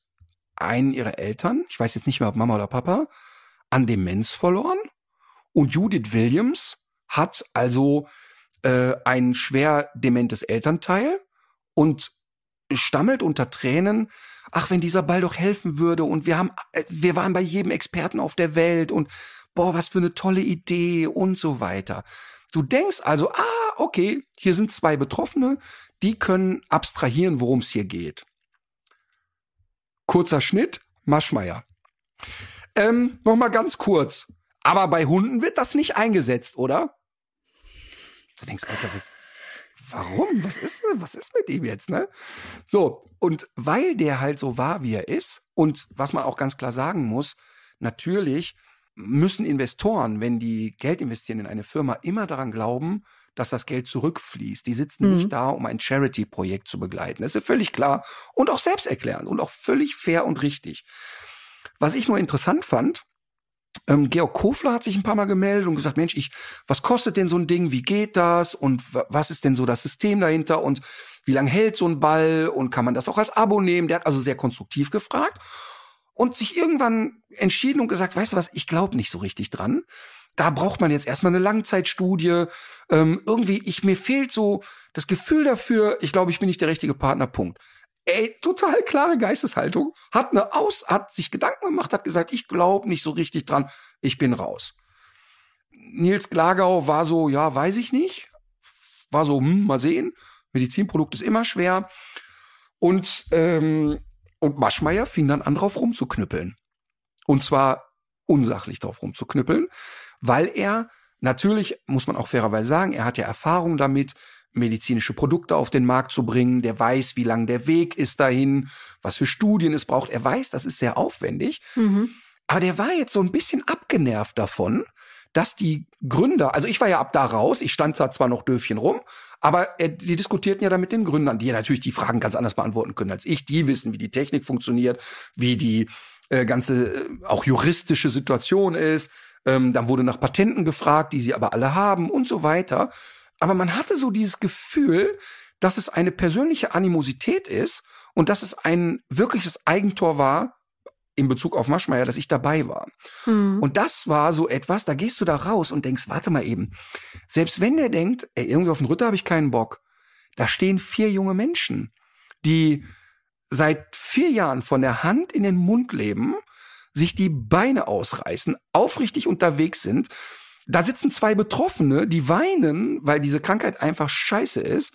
einen ihrer Eltern, ich weiß jetzt nicht mehr, ob Mama oder Papa, an Demenz verloren. Und Judith Williams hat also äh, ein schwer dementes Elternteil und stammelt unter Tränen, ach, wenn dieser Ball doch helfen würde und wir haben, äh, wir waren bei jedem Experten auf der Welt und boah, was für eine tolle Idee und so weiter. Du denkst also, ah, okay, hier sind zwei Betroffene, die können abstrahieren, worum es hier geht. Kurzer Schnitt, Maschmeier. Ähm, Nochmal ganz kurz. Aber bei Hunden wird das nicht eingesetzt, oder? Du denkst, Alter, was, warum? Was ist, was ist mit ihm jetzt, ne? So. Und weil der halt so war, wie er ist und was man auch ganz klar sagen muss, natürlich müssen Investoren, wenn die Geld investieren in eine Firma, immer daran glauben, dass das Geld zurückfließt. Die sitzen mhm. nicht da, um ein Charity-Projekt zu begleiten. Das ist ja völlig klar und auch selbsterklärend und auch völlig fair und richtig. Was ich nur interessant fand, ähm, Georg Kofler hat sich ein paar Mal gemeldet und gesagt, Mensch, ich, was kostet denn so ein Ding? Wie geht das? Und was ist denn so das System dahinter? Und wie lange hält so ein Ball? Und kann man das auch als Abo nehmen? Der hat also sehr konstruktiv gefragt und sich irgendwann entschieden und gesagt, weißt du was, ich glaube nicht so richtig dran. Da braucht man jetzt erstmal eine Langzeitstudie. Ähm, irgendwie, ich mir fehlt so das Gefühl dafür, ich glaube, ich bin nicht der richtige Partner. Punkt. Ey, total klare Geisteshaltung, hat eine Aus, hat sich Gedanken gemacht, hat gesagt, ich glaube nicht so richtig dran, ich bin raus. Nils Glagau war so, ja, weiß ich nicht. War so, hm, mal sehen. Medizinprodukt ist immer schwer. Und, ähm, und Maschmeyer fing dann an, drauf rumzuknüppeln. Und zwar unsachlich drauf rumzuknüppeln, weil er natürlich, muss man auch fairerweise sagen, er hat ja Erfahrung damit, medizinische Produkte auf den Markt zu bringen. Der weiß, wie lang der Weg ist dahin, was für Studien es braucht. Er weiß, das ist sehr aufwendig. Mhm. Aber der war jetzt so ein bisschen abgenervt davon, dass die Gründer, also ich war ja ab da raus, ich stand da zwar noch Döfchen rum, aber äh, die diskutierten ja da mit den Gründern, die ja natürlich die Fragen ganz anders beantworten können als ich. Die wissen, wie die Technik funktioniert, wie die äh, ganze äh, auch juristische Situation ist. Ähm, dann wurde nach Patenten gefragt, die sie aber alle haben und so weiter. Aber man hatte so dieses Gefühl, dass es eine persönliche Animosität ist und dass es ein wirkliches Eigentor war in Bezug auf Maschmeyer, dass ich dabei war. Hm. Und das war so etwas, da gehst du da raus und denkst, warte mal eben, selbst wenn der denkt, ey, irgendwie auf den Ritter habe ich keinen Bock, da stehen vier junge Menschen, die seit vier Jahren von der Hand in den Mund leben, sich die Beine ausreißen, aufrichtig unterwegs sind da sitzen zwei Betroffene, die weinen, weil diese Krankheit einfach scheiße ist.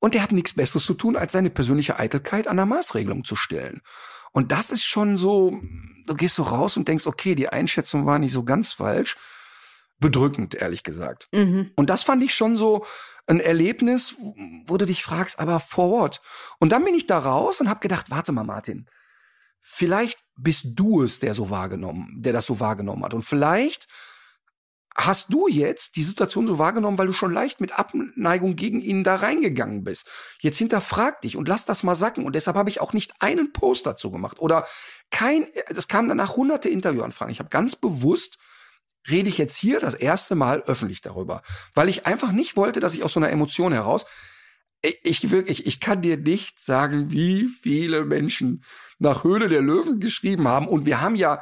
Und der hat nichts Besseres zu tun, als seine persönliche Eitelkeit an der Maßregelung zu stellen. Und das ist schon so, du gehst so raus und denkst, okay, die Einschätzung war nicht so ganz falsch. Bedrückend, ehrlich gesagt. Mhm. Und das fand ich schon so ein Erlebnis, wo du dich fragst, aber for what? Und dann bin ich da raus und hab gedacht, warte mal, Martin, vielleicht bist du es, der so wahrgenommen, der das so wahrgenommen hat. Und vielleicht hast du jetzt die Situation so wahrgenommen, weil du schon leicht mit Abneigung gegen ihn da reingegangen bist. Jetzt hinterfrag dich und lass das mal sacken. Und deshalb habe ich auch nicht einen Post dazu gemacht oder kein, das kam danach hunderte Interviewanfragen. Ich habe ganz bewusst rede ich jetzt hier das erste Mal öffentlich darüber, weil ich einfach nicht wollte, dass ich aus so einer Emotion heraus ich wirklich, ich kann dir nicht sagen, wie viele Menschen nach Höhle der Löwen geschrieben haben. Und wir haben ja,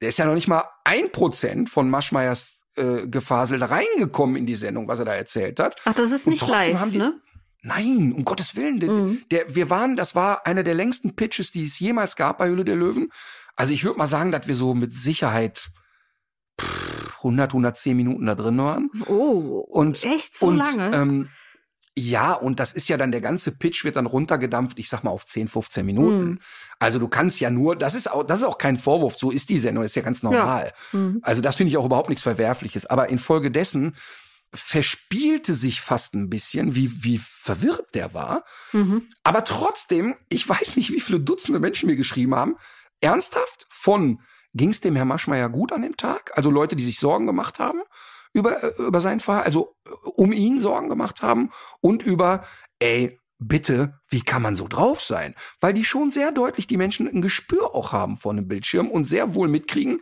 der ist ja noch nicht mal ein Prozent von Maschmeyers äh, gefaselt reingekommen in die Sendung, was er da erzählt hat. Ach, das ist nicht live, die, ne? Nein, um Gottes Willen. Der, mhm. der, wir waren, das war einer der längsten Pitches, die es jemals gab bei Hülle der Löwen. Also ich würde mal sagen, dass wir so mit Sicherheit pff, 100, 110 Minuten da drin waren. Oh, und echt so und, lange? Ähm, ja, und das ist ja dann der ganze Pitch wird dann runtergedampft, ich sag mal auf 10, 15 Minuten. Mhm. Also du kannst ja nur, das ist auch, das ist auch kein Vorwurf, so ist die Sendung, ist ja ganz normal. Ja. Mhm. Also das finde ich auch überhaupt nichts Verwerfliches. Aber infolgedessen verspielte sich fast ein bisschen, wie, wie verwirrt der war. Mhm. Aber trotzdem, ich weiß nicht, wie viele Dutzende Menschen mir geschrieben haben, ernsthaft von, ging es dem Herr Maschmeyer gut an dem Tag? Also Leute, die sich Sorgen gemacht haben? Über, über sein Verhalten, also um ihn Sorgen gemacht haben und über, ey, bitte, wie kann man so drauf sein? Weil die schon sehr deutlich die Menschen ein Gespür auch haben vor einem Bildschirm und sehr wohl mitkriegen,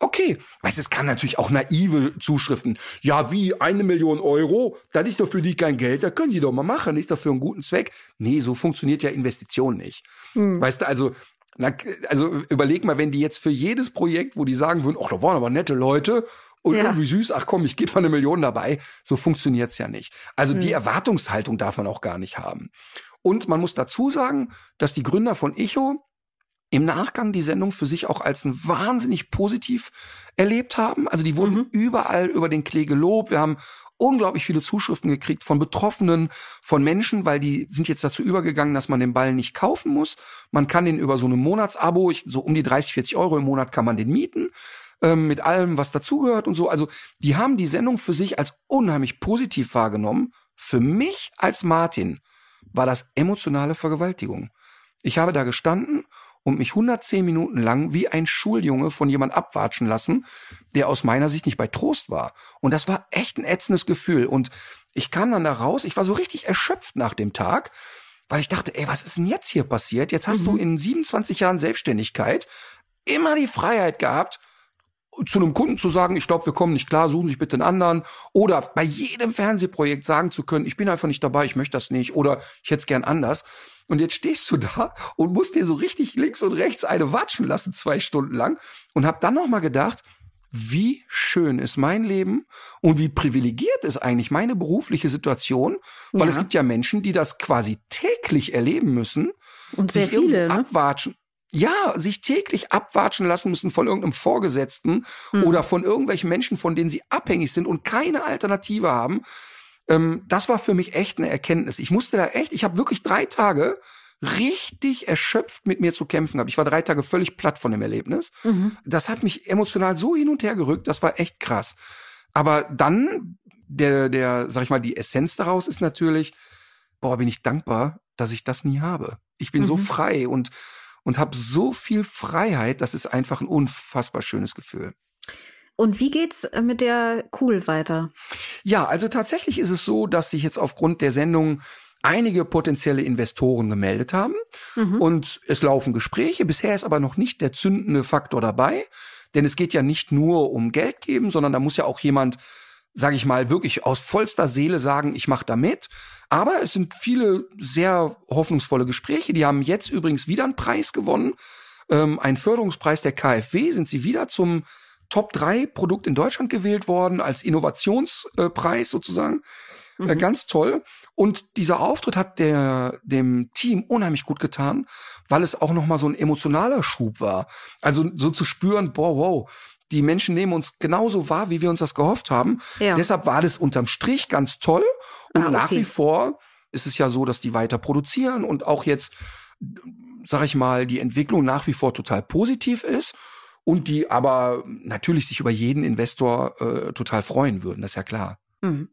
okay, weißt es kann natürlich auch naive Zuschriften. Ja, wie eine Million Euro, das ist doch für die kein Geld, da können die doch mal machen, ist doch für einen guten Zweck. Nee, so funktioniert ja Investition nicht. Hm. Weißt du, also na, also überleg mal, wenn die jetzt für jedes Projekt, wo die sagen würden, ach, da waren aber nette Leute und ja. irgendwie süß, ach komm, ich gebe mal eine Million dabei. So funktioniert's ja nicht. Also mhm. die Erwartungshaltung darf man auch gar nicht haben. Und man muss dazu sagen, dass die Gründer von Echo im Nachgang die Sendung für sich auch als ein wahnsinnig positiv erlebt haben. Also die wurden mhm. überall über den Klee gelobt. Wir haben unglaublich viele Zuschriften gekriegt von Betroffenen, von Menschen, weil die sind jetzt dazu übergegangen, dass man den Ball nicht kaufen muss. Man kann den über so eine Monatsabo, so um die 30, 40 Euro im Monat kann man den mieten ähm, mit allem, was dazugehört und so. Also die haben die Sendung für sich als unheimlich positiv wahrgenommen. Für mich als Martin war das emotionale Vergewaltigung. Ich habe da gestanden und mich 110 Minuten lang wie ein Schuljunge von jemand abwatschen lassen, der aus meiner Sicht nicht bei Trost war. Und das war echt ein ätzendes Gefühl. Und ich kam dann da raus, ich war so richtig erschöpft nach dem Tag, weil ich dachte, ey, was ist denn jetzt hier passiert? Jetzt hast mhm. du in 27 Jahren Selbstständigkeit immer die Freiheit gehabt, zu einem Kunden zu sagen, ich glaube, wir kommen nicht klar, suchen Sie sich bitte einen anderen. Oder bei jedem Fernsehprojekt sagen zu können, ich bin einfach nicht dabei, ich möchte das nicht. Oder ich hätte es gern anders. Und jetzt stehst du da und musst dir so richtig links und rechts eine watschen lassen, zwei Stunden lang. Und hab dann noch mal gedacht, wie schön ist mein Leben und wie privilegiert ist eigentlich meine berufliche Situation, weil Ja. es gibt ja Menschen, die das quasi täglich erleben müssen Und sehr viele, ne? abwatschen. Ja, sich täglich abwatschen lassen müssen von irgendeinem Vorgesetzten Hm. oder von irgendwelchen Menschen, von denen sie abhängig sind und keine Alternative haben. Ähm, das war für mich echt eine Erkenntnis. Ich musste da echt, ich habe wirklich drei Tage richtig erschöpft mit mir zu kämpfen gehabt. Ich war drei Tage völlig platt von dem Erlebnis. Mhm. Das hat mich emotional so hin und her gerückt, das war echt krass. Aber dann, der, der, sag ich mal, die Essenz daraus ist natürlich, boah, bin ich dankbar, dass ich das nie habe. Ich bin so Mhm. frei und, und habe so viel Freiheit, das ist einfach ein unfassbar schönes Gefühl. Und wie geht's äh, mit der Cool weiter? Ja, also tatsächlich ist es so, dass sich jetzt aufgrund der Sendung einige potenzielle Investoren gemeldet haben Mhm. und es laufen Gespräche. Bisher ist aber noch nicht der zündende Faktor dabei, denn es geht ja nicht nur um Geld geben, sondern da muss ja auch jemand, sage ich mal, wirklich aus vollster Seele sagen, ich mache da mit. Aber es sind viele sehr hoffnungsvolle Gespräche. Die haben jetzt übrigens wieder einen Preis gewonnen, ähm, einen Förderungspreis der KfW. Sind sie wieder zum Top 3 Produkt in Deutschland gewählt worden als Innovationspreis sozusagen. Äh, Mhm. ganz toll. Und dieser Auftritt hat der, dem Team unheimlich gut getan, weil es auch nochmal so ein emotionaler Schub war. Also so zu spüren, boah, wow, die Menschen nehmen uns genauso wahr, wie wir uns das gehofft haben. Ja. Deshalb war das unterm Strich ganz toll. Und Ah, okay. nach wie vor ist es ja so, dass die weiter produzieren und auch jetzt, sag ich mal, die Entwicklung nach wie vor total positiv ist und die aber natürlich sich über jeden Investor äh, total freuen würden, das ist ja klar. Mhm.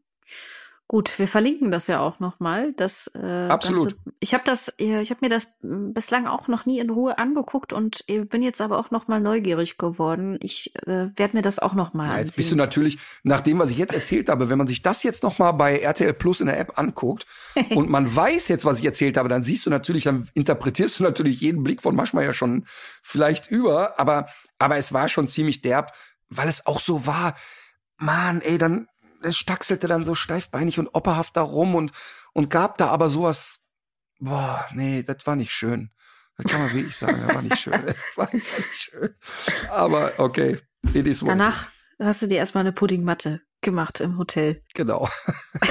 Gut, wir verlinken das ja auch nochmal. Das äh, Absolut. Ganze. Ich habe das, ich habe mir das m, bislang auch noch nie in Ruhe angeguckt und äh, bin jetzt aber auch nochmal neugierig geworden. Ich äh, werde mir das auch nochmal Ja, jetzt bist du natürlich, nach dem, was ich jetzt erzählt habe, wenn man sich das jetzt noch mal bei RTL Plus in der App anguckt und man weiß jetzt, was ich erzählt habe, dann siehst du natürlich, dann interpretierst du natürlich jeden Blick von Maschmeyer schon vielleicht über, aber, aber es war schon ziemlich derb, weil es auch so war, Mann, ey, dann, es stachselte dann so steifbeinig und opperhaft da rum und, und gab da aber sowas, boah, nee, das war nicht schön. Das kann man wirklich sagen, das war nicht schön. Das war nicht schön. Aber okay, it is what it is. Danach hast du dir erstmal eine Puddingmatte gemacht im Hotel. Genau.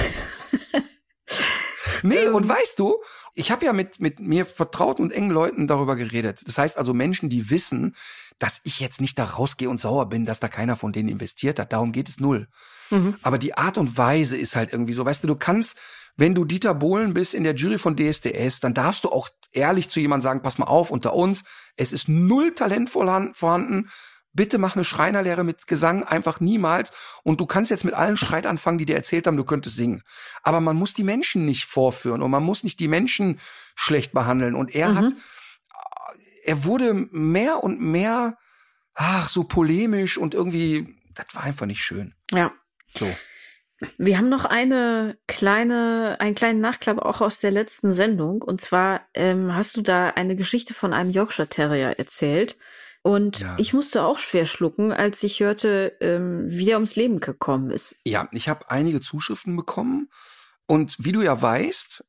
nee, Ähm. und weißt du, ich habe ja mit, mit mir vertrauten und engen Leuten darüber geredet. Das heißt also Menschen, die wissen, dass ich jetzt nicht da rausgehe und sauer bin, dass da keiner von denen investiert hat. Darum geht es null. Mhm. Aber die Art und Weise ist halt irgendwie so. Weißt du, du kannst, wenn du Dieter Bohlen bist in der Jury von DSDS, dann darfst du auch ehrlich zu jemandem sagen, pass mal auf, unter uns, es ist null Talent vorhan- vorhanden. Bitte mach eine Schreinerlehre mit Gesang, einfach niemals. Und du kannst jetzt mit allen Streit anfangen, die dir erzählt haben, du könntest singen. Aber man muss die Menschen nicht vorführen und man muss nicht die Menschen schlecht behandeln. Und er Mhm. hat, er wurde mehr und mehr, ach, so polemisch und irgendwie, das war einfach nicht schön. Ja. So. Wir haben noch eine kleine, einen kleinen Nachklapp auch aus der letzten Sendung. Und zwar ähm, hast du da eine Geschichte von einem Yorkshire Terrier erzählt. Und Ja. ich musste auch schwer schlucken, als ich hörte, ähm, wie er ums Leben gekommen ist. Ja, ich habe einige Zuschriften bekommen und wie du ja weißt,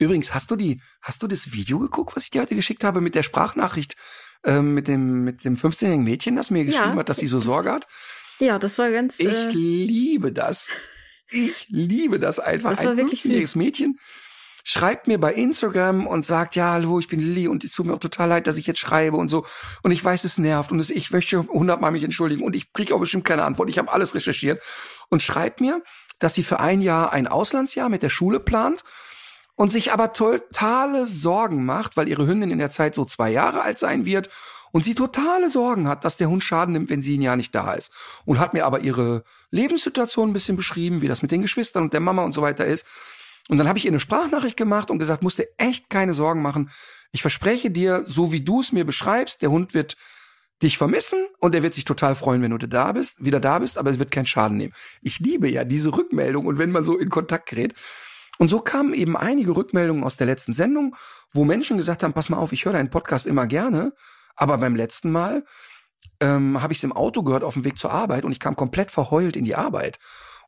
übrigens hast du die, hast du das Video geguckt, was ich dir heute geschickt habe mit der Sprachnachricht ähm, mit dem mit dem 15-jährigen Mädchen, das mir geschrieben Ja, hat, dass sie so das- Sorge hat? Ja, das war ganz. Ich äh, liebe das. Ich liebe das einfach. Das Ein wirklich 15-jähriges süß. Mädchen schreibt mir bei Instagram und sagt, ja, hallo, ich bin Lilly und es tut mir auch total leid, dass ich jetzt schreibe und so. Und ich weiß, es nervt und es, ich möchte hundertmal mich entschuldigen und ich kriege auch bestimmt keine Antwort. Ich habe alles recherchiert und schreibt mir, dass sie für ein Jahr ein Auslandsjahr mit der Schule plant und sich aber totale Sorgen macht, weil ihre Hündin in der Zeit so zwei Jahre alt sein wird und sie totale Sorgen hat, dass der Hund Schaden nimmt, wenn sie ein Jahr nicht da ist. Und hat mir aber ihre Lebenssituation ein bisschen beschrieben, wie das mit den Geschwistern und der Mama und so weiter ist. Und dann habe ich ihr eine Sprachnachricht gemacht und gesagt, musst dir echt keine Sorgen machen. Ich verspreche dir, so wie du es mir beschreibst, der Hund wird dich vermissen und er wird sich total freuen, wenn du da bist, wieder da bist, aber es wird keinen Schaden nehmen. Ich liebe ja diese Rückmeldung und wenn man so in Kontakt gerät. Und so kamen eben einige Rückmeldungen aus der letzten Sendung, wo Menschen gesagt haben, pass mal auf, ich höre deinen Podcast immer gerne, aber beim letzten Mal ähm, habe ich es im Auto gehört auf dem Weg zur Arbeit und ich kam komplett verheult in die Arbeit.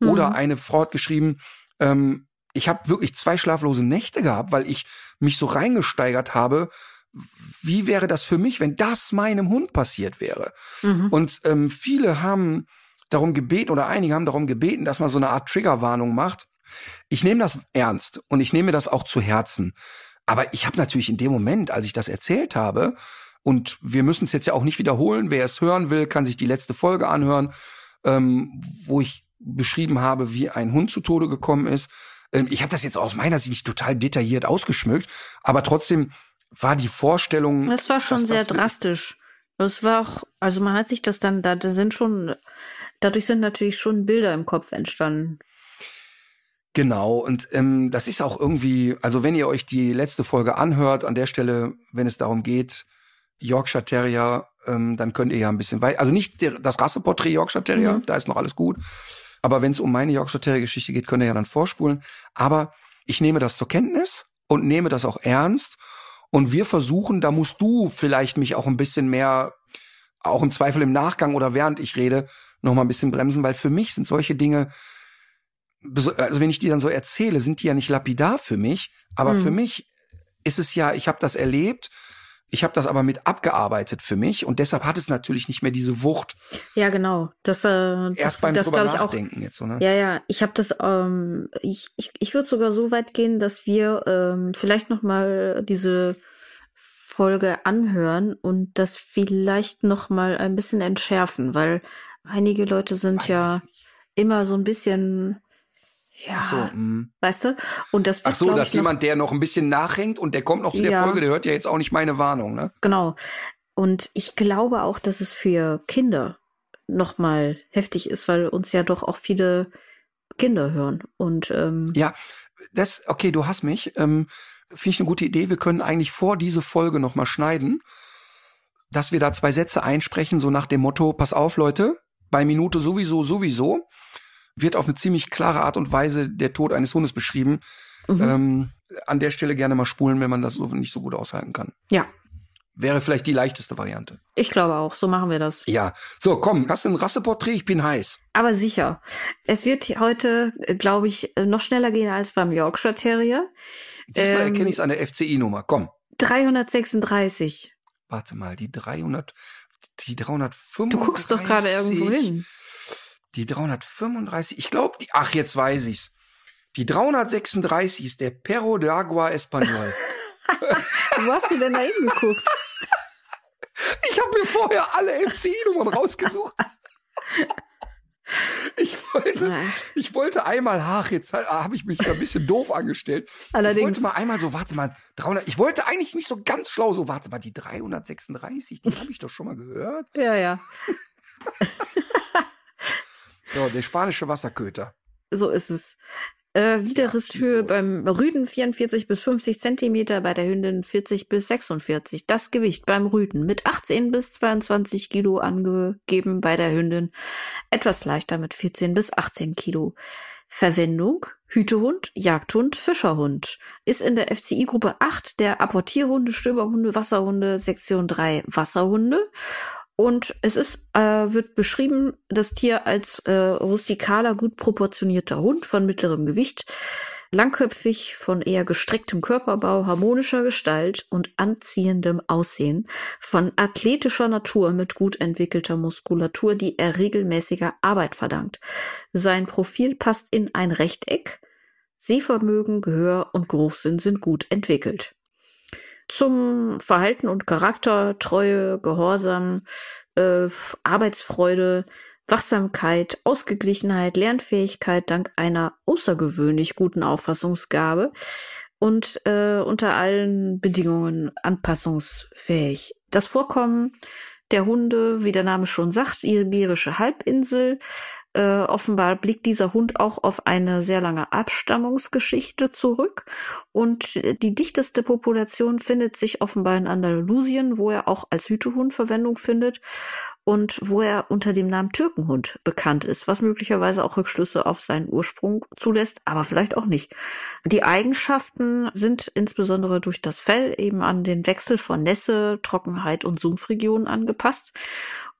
Mhm. Oder eine Frau hat geschrieben, ähm, ich habe wirklich zwei schlaflose Nächte gehabt, weil ich mich so reingesteigert habe. Wie wäre das für mich, wenn das meinem Hund passiert wäre? Mhm. Und ähm, viele haben darum gebeten oder einige haben darum gebeten, dass man so eine Art Triggerwarnung macht. Ich nehme das ernst und ich nehme das auch zu Herzen. Aber ich habe natürlich in dem Moment, als ich das erzählt habe, und wir müssen es jetzt ja auch nicht wiederholen, wer es hören will, kann sich die letzte Folge anhören, ähm, wo ich beschrieben habe, wie ein Hund zu Tode gekommen ist. Ähm, ich habe das jetzt aus meiner Sicht nicht total detailliert ausgeschmückt, aber trotzdem war die Vorstellung. Das war schon sehr drastisch. Das war auch, also man hat sich das dann, da sind schon, dadurch sind natürlich schon Bilder im Kopf entstanden. Genau, und ähm, das ist auch irgendwie, also wenn ihr euch die letzte Folge anhört, an der Stelle, wenn es darum geht, Yorkshire Terrier, ähm, dann könnt ihr ja ein bisschen weiter, also nicht der, das Rasseporträt Yorkshire Terrier, mhm. da ist noch alles gut, aber wenn es um meine Yorkshire Terrier Geschichte geht, könnt ihr ja dann vorspulen. Aber ich nehme das zur Kenntnis und nehme das auch ernst. Und wir versuchen, da musst du vielleicht mich auch ein bisschen mehr, auch im Zweifel im Nachgang oder während ich rede, noch mal ein bisschen bremsen, weil für mich sind solche Dinge, also wenn ich die dann so erzähle, sind die ja nicht lapidar für mich, aber mhm. für mich ist es ja, ich habe das erlebt ich habe das aber mit abgearbeitet für mich und deshalb hat es natürlich nicht mehr diese Wucht. Ja, genau. Das, äh, Erst das, beim das drüber nachdenken auch, jetzt so, ne? Ja, ja. Ich habe das, ähm, ich, ich, ich würde sogar so weit gehen, dass wir ähm, vielleicht noch mal diese Folge anhören und das vielleicht noch mal ein bisschen entschärfen, weil einige Leute sind Weiß ja immer so ein bisschen ja, Ach so, mh. weißt du? Und das Ach so, dass jemand, der noch ein bisschen nachhängt und der kommt noch zu der ja. Folge, der hört ja jetzt auch nicht meine Warnung, ne? Genau. Und ich glaube auch, dass es für Kinder noch mal heftig ist, weil uns ja doch auch viele Kinder hören. Und ähm, ja, das okay, du hast mich. Ähm, Finde ich eine gute Idee. Wir können eigentlich vor diese Folge noch mal schneiden, dass wir da zwei Sätze einsprechen, so nach dem Motto: Pass auf, Leute, bei Minute sowieso sowieso wird auf eine ziemlich klare Art und Weise der Tod eines Hundes beschrieben. Mhm. Ähm, an der Stelle gerne mal spulen, wenn man das so nicht so gut aushalten kann. Ja. Wäre vielleicht die leichteste Variante. Ich glaube auch, so machen wir das. Ja. So, komm, hast du ein Rasseporträt? Ich bin heiß. Aber sicher. Es wird heute, glaube ich, noch schneller gehen als beim Yorkshire Terrier. Diesmal ähm, erkenne ich es an der FCI-Nummer. Komm. 336. Warte mal, die 300, die 335. Du guckst doch gerade irgendwo hin. Die 335, ich glaube, die, ach, jetzt weiß ich's. Die 336 ist der Perro de Agua Español. Wo hast du denn da hingeguckt? Ich habe mir vorher alle FCI-Nummern rausgesucht. Ich wollte, ich wollte einmal, ach, jetzt habe ich mich da ein bisschen doof angestellt. Allerdings. Ich wollte mal einmal so, warte mal, 300, ich wollte eigentlich mich so ganz schlau so, warte mal, die 336, die habe ich doch schon mal gehört. Ja, ja. So, der spanische Wasserköter. So ist es. Äh, Widerrisshöhe ja, beim Rüden 44 bis 50 Zentimeter, bei der Hündin 40 bis 46. Das Gewicht beim Rüden mit 18 bis 22 Kilo angegeben, bei der Hündin etwas leichter mit 14 bis 18 Kilo. Verwendung Hütehund, Jagdhund, Fischerhund. Ist in der FCI-Gruppe 8 der Apportierhunde, Stöberhunde, Wasserhunde, Sektion 3 Wasserhunde und es ist, äh, wird beschrieben, das Tier als äh, rustikaler, gut proportionierter Hund von mittlerem Gewicht, langköpfig, von eher gestrecktem Körperbau, harmonischer Gestalt und anziehendem Aussehen, von athletischer Natur mit gut entwickelter Muskulatur, die er regelmäßiger Arbeit verdankt. Sein Profil passt in ein Rechteck, Sehvermögen, Gehör und Geruchssinn sind gut entwickelt zum Verhalten und Charakter, Treue, Gehorsam, äh, Arbeitsfreude, Wachsamkeit, Ausgeglichenheit, Lernfähigkeit dank einer außergewöhnlich guten Auffassungsgabe und äh, unter allen Bedingungen anpassungsfähig. Das Vorkommen der Hunde, wie der Name schon sagt, Iberische Halbinsel, äh, offenbar blickt dieser Hund auch auf eine sehr lange Abstammungsgeschichte zurück. Und die dichteste Population findet sich offenbar in Andalusien, wo er auch als Hütehund Verwendung findet und wo er unter dem Namen Türkenhund bekannt ist, was möglicherweise auch Rückschlüsse auf seinen Ursprung zulässt, aber vielleicht auch nicht. Die Eigenschaften sind insbesondere durch das Fell eben an den Wechsel von Nässe, Trockenheit und Sumpfregionen angepasst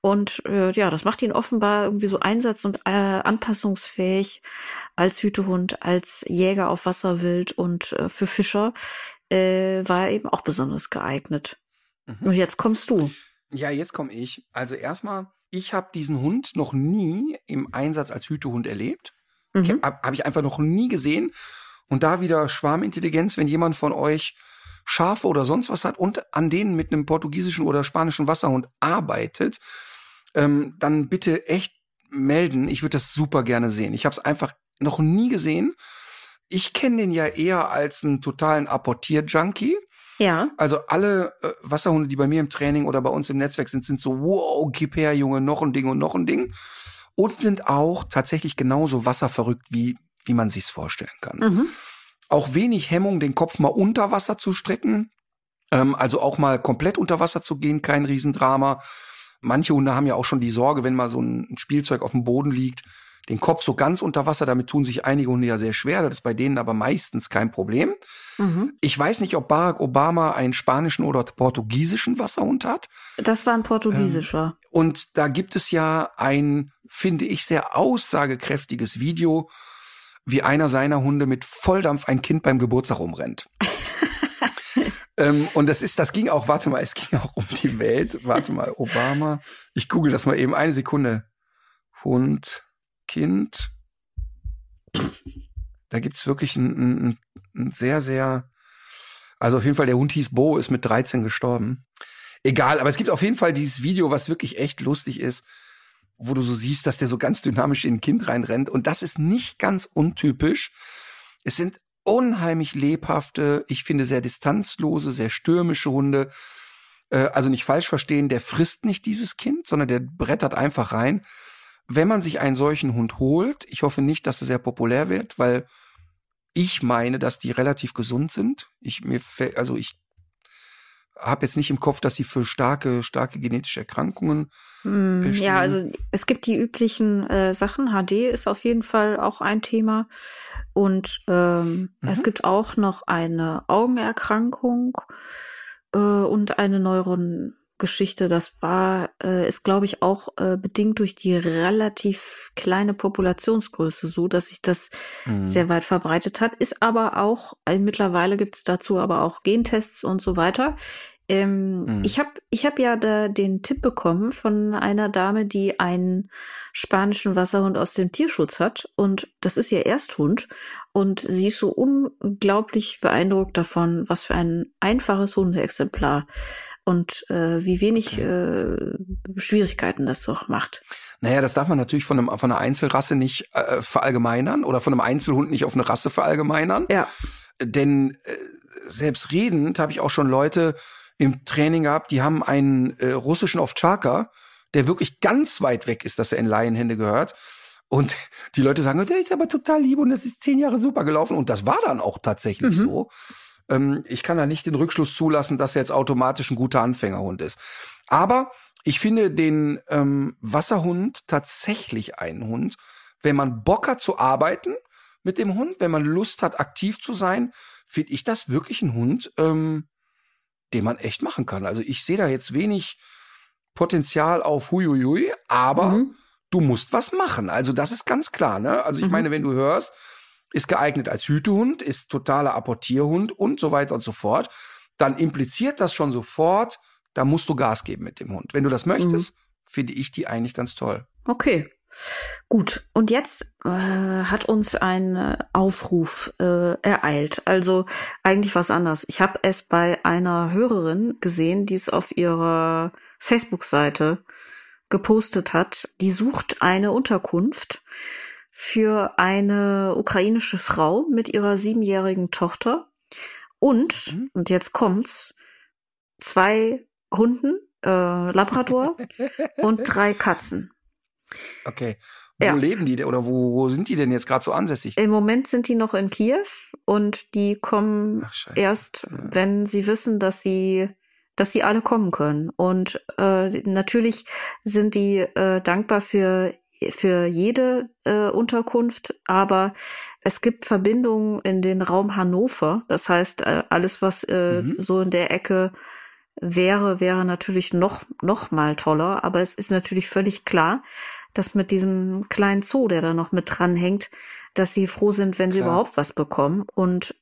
Und äh, ja, das macht ihn offenbar irgendwie so einsatz- und äh, anpassungsfähig als Hütehund, als Jäger auf Wasserwild und äh, für Fischer äh, war er eben auch besonders geeignet. Mhm. Und jetzt kommst du. Ja, jetzt komme ich. Also erstmal, ich habe diesen Hund noch nie im Einsatz als Hütehund erlebt. Mhm. Habe hab ich einfach noch nie gesehen. Und da wieder Schwarmintelligenz, wenn jemand von euch Schafe oder sonst was hat und an denen mit einem portugiesischen oder spanischen Wasserhund arbeitet, ähm, dann bitte echt melden. Ich würde das super gerne sehen. Ich habe es einfach noch nie gesehen. Ich kenne den ja eher als einen totalen Apportier-Junkie. Ja. Also alle äh, Wasserhunde, die bei mir im Training oder bei uns im Netzwerk sind, sind so, wow, gib her, Junge, noch ein Ding und noch ein Ding. Und sind auch tatsächlich genauso wasserverrückt, wie, wie man sich's vorstellen kann. Mhm. Auch wenig Hemmung, den Kopf mal unter Wasser zu strecken. Ähm, also auch mal komplett unter Wasser zu gehen, kein Riesendrama. Manche Hunde haben ja auch schon die Sorge, wenn mal so ein Spielzeug auf dem Boden liegt, den Kopf so ganz unter Wasser. Damit tun sich einige Hunde ja sehr schwer. Das ist bei denen aber meistens kein Problem. Mhm. Ich weiß nicht, ob Barack Obama einen spanischen oder portugiesischen Wasserhund hat. Das war ein portugiesischer. Ähm, und da gibt es ja ein, finde ich, sehr aussagekräftiges Video, wie einer seiner Hunde mit Volldampf ein Kind beim Geburtstag umrennt. ähm, und das ist, das ging auch, warte mal, es ging auch um die Welt. Warte mal, Obama. Ich google das mal eben eine Sekunde. Hund, Kind. Da gibt's wirklich ein, ein, ein sehr, sehr, also auf jeden Fall der Hund hieß Bo, ist mit 13 gestorben. Egal, aber es gibt auf jeden Fall dieses Video, was wirklich echt lustig ist, wo du so siehst, dass der so ganz dynamisch in ein Kind reinrennt. Und das ist nicht ganz untypisch. Es sind unheimlich lebhafte, ich finde sehr distanzlose, sehr stürmische Hunde. Äh, also nicht falsch verstehen, der frisst nicht dieses Kind, sondern der brettert einfach rein. Wenn man sich einen solchen Hund holt, ich hoffe nicht, dass er sehr populär wird, weil ich meine, dass die relativ gesund sind. Ich mir also ich habe jetzt nicht im Kopf, dass sie für starke, starke genetische Erkrankungen. Mm, ja, also es gibt die üblichen äh, Sachen. HD ist auf jeden Fall auch ein Thema. Und ähm, mhm. es gibt auch noch eine Augenerkrankung äh, und eine Neuron. Geschichte. Das war, äh, ist, glaube ich, auch äh, bedingt durch die relativ kleine Populationsgröße so, dass sich das mhm. sehr weit verbreitet hat. Ist aber auch, äh, mittlerweile gibt es dazu aber auch Gentests und so weiter. Ähm, mhm. Ich habe ich hab ja da den Tipp bekommen von einer Dame, die einen spanischen Wasserhund aus dem Tierschutz hat. Und das ist ihr Ersthund. Und sie ist so unglaublich beeindruckt davon, was für ein einfaches Hundeexemplar und äh, wie wenig äh, Schwierigkeiten das doch macht. Naja, das darf man natürlich von, einem, von einer Einzelrasse nicht äh, verallgemeinern oder von einem Einzelhund nicht auf eine Rasse verallgemeinern. Ja. Denn äh, selbst redend habe ich auch schon Leute im Training gehabt, die haben einen äh, russischen Ovtcharka, der wirklich ganz weit weg ist, dass er in Laienhände gehört. Und die Leute sagen, der ist aber total lieb und das ist zehn Jahre super gelaufen. Und das war dann auch tatsächlich mhm. so. Ähm, ich kann da nicht den Rückschluss zulassen, dass er jetzt automatisch ein guter Anfängerhund ist. Aber ich finde den ähm, Wasserhund tatsächlich einen Hund, wenn man Bock hat zu arbeiten mit dem Hund, wenn man Lust hat, aktiv zu sein, finde ich das wirklich ein Hund, ähm, den man echt machen kann. Also ich sehe da jetzt wenig Potenzial auf Huiuiui, aber mhm. du musst was machen. Also das ist ganz klar. Ne? Also ich mhm. meine, wenn du hörst, ist geeignet als Hütehund, ist totaler Apportierhund und so weiter und so fort, dann impliziert das schon sofort, da musst du Gas geben mit dem Hund. Wenn du das möchtest, mhm. finde ich die eigentlich ganz toll. Okay. Gut, und jetzt äh, hat uns ein äh, Aufruf äh, ereilt. Also eigentlich was anders. Ich habe es bei einer Hörerin gesehen, die es auf ihrer Facebook-Seite gepostet hat. Die sucht eine Unterkunft für eine ukrainische Frau mit ihrer siebenjährigen Tochter und, mhm. und jetzt kommt's, zwei Hunden, äh, Labrador und drei Katzen. Okay. Wo ja. leben die denn oder wo, wo sind die denn jetzt gerade so ansässig? Im Moment sind die noch in Kiew und die kommen Ach, erst, wenn sie wissen, dass sie dass sie alle kommen können. Und äh, natürlich sind die äh, dankbar für für jede äh, Unterkunft, aber es gibt Verbindungen in den Raum Hannover. Das heißt, äh, alles, was äh, mhm. so in der Ecke wäre, wäre natürlich noch, noch mal toller. Aber es ist natürlich völlig klar, dass mit diesem kleinen Zoo, der da noch mit dranhängt, dass sie froh sind, wenn sie Klar. überhaupt was bekommen. Und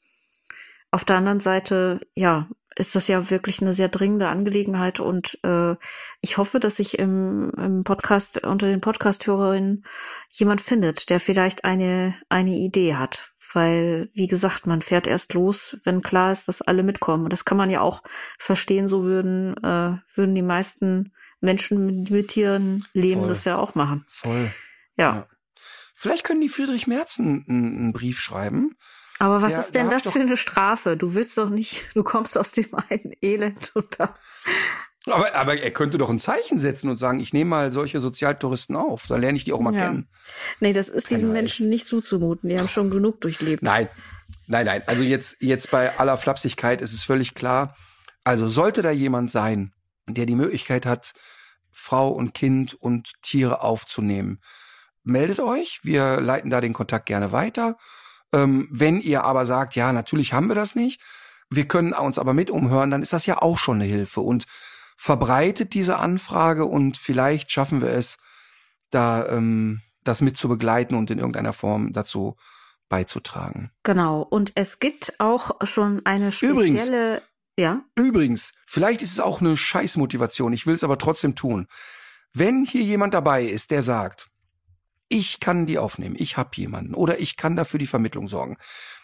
auf der anderen Seite, ja, ist das ja wirklich eine sehr dringende Angelegenheit und äh, ich hoffe, dass sich im, im Podcast unter den Podcast-Hörerinnen jemand findet, der vielleicht eine eine Idee hat, weil wie gesagt, man fährt erst los, wenn klar ist, dass alle mitkommen. Und das kann man ja auch verstehen. So würden äh, würden die meisten Menschen mit, Tieren leben, Voll. das ja auch machen. Voll. Ja. Ja. Vielleicht können die Friedrich Merz einen, einen Brief schreiben. Aber was Ja, ist da denn hab das für eine Strafe? Du willst doch nicht, du kommst aus dem einen Elend und da. Aber, aber er könnte doch ein Zeichen setzen und sagen, ich nehme mal solche Sozialtouristen auf. Da lerne ich die auch mal Ja. kennen. Nee, das ist diesen Keiner Menschen nicht zuzumuten. Die haben schon genug durchlebt. Nein, nein, nein. Also jetzt, jetzt bei aller Flapsigkeit ist es völlig klar. Also sollte da jemand sein, der die Möglichkeit hat, Frau und Kind und Tiere aufzunehmen, meldet euch. Wir leiten da den Kontakt gerne weiter. Ähm, wenn ihr aber sagt, ja, natürlich haben wir das nicht, wir können uns aber mit umhören, dann ist das ja auch schon eine Hilfe und verbreitet diese Anfrage und vielleicht schaffen wir es, da ähm, das mit zu begleiten und in irgendeiner Form dazu beizutragen. Genau. Und es gibt auch schon eine Übrigens. Ja, Übrigens, vielleicht ist es auch eine Scheißmotivation, ich will es aber trotzdem tun. Wenn hier jemand dabei ist, der sagt, ich kann die aufnehmen, ich habe jemanden oder ich kann dafür die Vermittlung sorgen,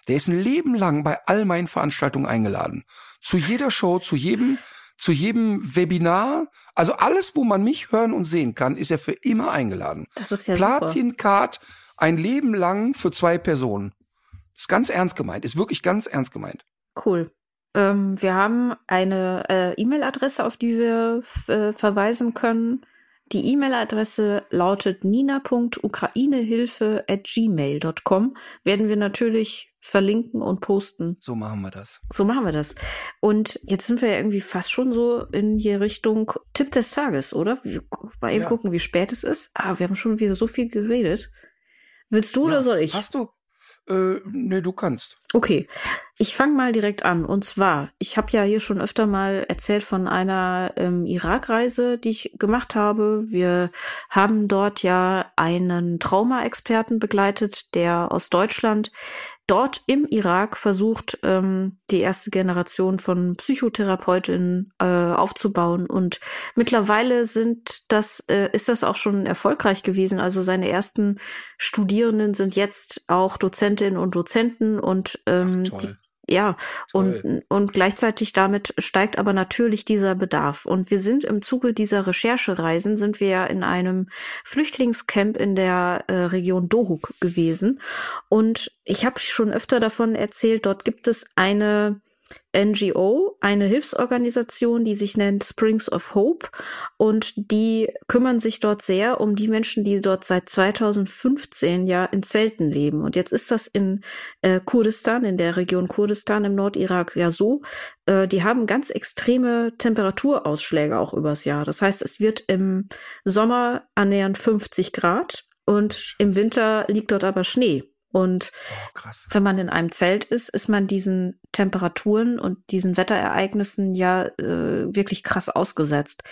der ist ein Leben lang bei all meinen Veranstaltungen eingeladen. Zu jeder Show, zu jedem, zu jedem Webinar, also alles, wo man mich hören und sehen kann, ist er für immer eingeladen. das ist ja super. Platin-Card, ein Leben lang für zwei Personen. Ist ganz ernst gemeint, ist wirklich ganz ernst gemeint. Cool. Ähm, wir haben eine äh, E-Mail-Adresse, auf die wir äh, verweisen können. Die E-Mail-Adresse lautet nina.ukrainehilfe@gmail.com. Werden wir natürlich verlinken und posten. So machen wir das. So machen wir das. Und jetzt sind wir ja irgendwie fast schon so in die Richtung Tipp des Tages, oder? Wir mal eben Ja. gucken, wie spät es ist. Ah, wir haben schon wieder so viel geredet. Willst du Ja, oder soll ich? Hast du? Äh, nee, du kannst. Okay, ich fange mal direkt an. Und zwar, ich habe ja hier schon öfter mal erzählt von einer ähm, Irak-Reise, die ich gemacht habe. Wir haben dort ja einen Trauma-Experten begleitet, der aus Deutschland dort im Irak versucht, ähm, die erste Generation von Psychotherapeutinnen äh, aufzubauen. Und mittlerweile sind das, äh, ist das auch schon erfolgreich gewesen. Also seine ersten Studierenden sind jetzt auch Dozentinnen und Dozenten und ähm, Ach, die. Ja, Toll. und, und gleichzeitig damit steigt aber natürlich dieser Bedarf. Und wir sind im Zuge dieser Recherchereisen, sind wir ja in einem Flüchtlingscamp in der äh, Region Dohuk gewesen. Und ich habe schon öfter davon erzählt, dort gibt es eine NGO, eine Hilfsorganisation, die sich nennt Springs of Hope und die kümmern sich dort sehr um die Menschen, die dort seit 2015 ja in Zelten leben. Und jetzt ist das in äh, Kurdistan, in der Region Kurdistan im Nordirak ja so, äh, die haben ganz extreme Temperaturausschläge auch übers Jahr. Das heißt, es wird im Sommer annähernd 50 Grad und im Winter liegt dort aber Schnee. Und Oh, wenn man in einem Zelt ist, ist man diesen Temperaturen und diesen Wetterereignissen ja äh, wirklich krass ausgesetzt.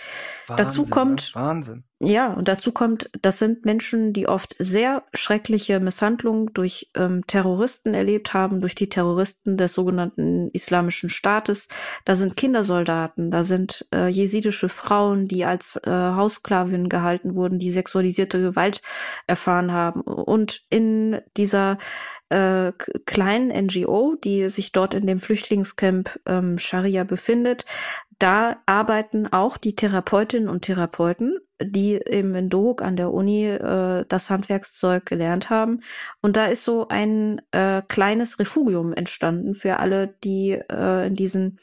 Dazu Wahnsinn, kommt- Ne? Wahnsinn. Ja, und dazu kommt, das sind Menschen, die oft sehr schreckliche Misshandlungen durch ähm, Terroristen erlebt haben, durch die Terroristen des sogenannten Islamischen Staates. Da sind Kindersoldaten, da sind äh, jesidische Frauen, die als äh, Hausklavinnen gehalten wurden, die sexualisierte Gewalt erfahren haben. Und in dieser äh, kleinen NGO, die sich dort in dem Flüchtlingscamp ähm, Scharia befindet, da arbeiten auch die Therapeutinnen und Therapeuten, die eben in Dohuk an der Uni äh, das Handwerkszeug gelernt haben. Und da ist so ein äh, kleines Refugium entstanden für alle, die äh, in diesen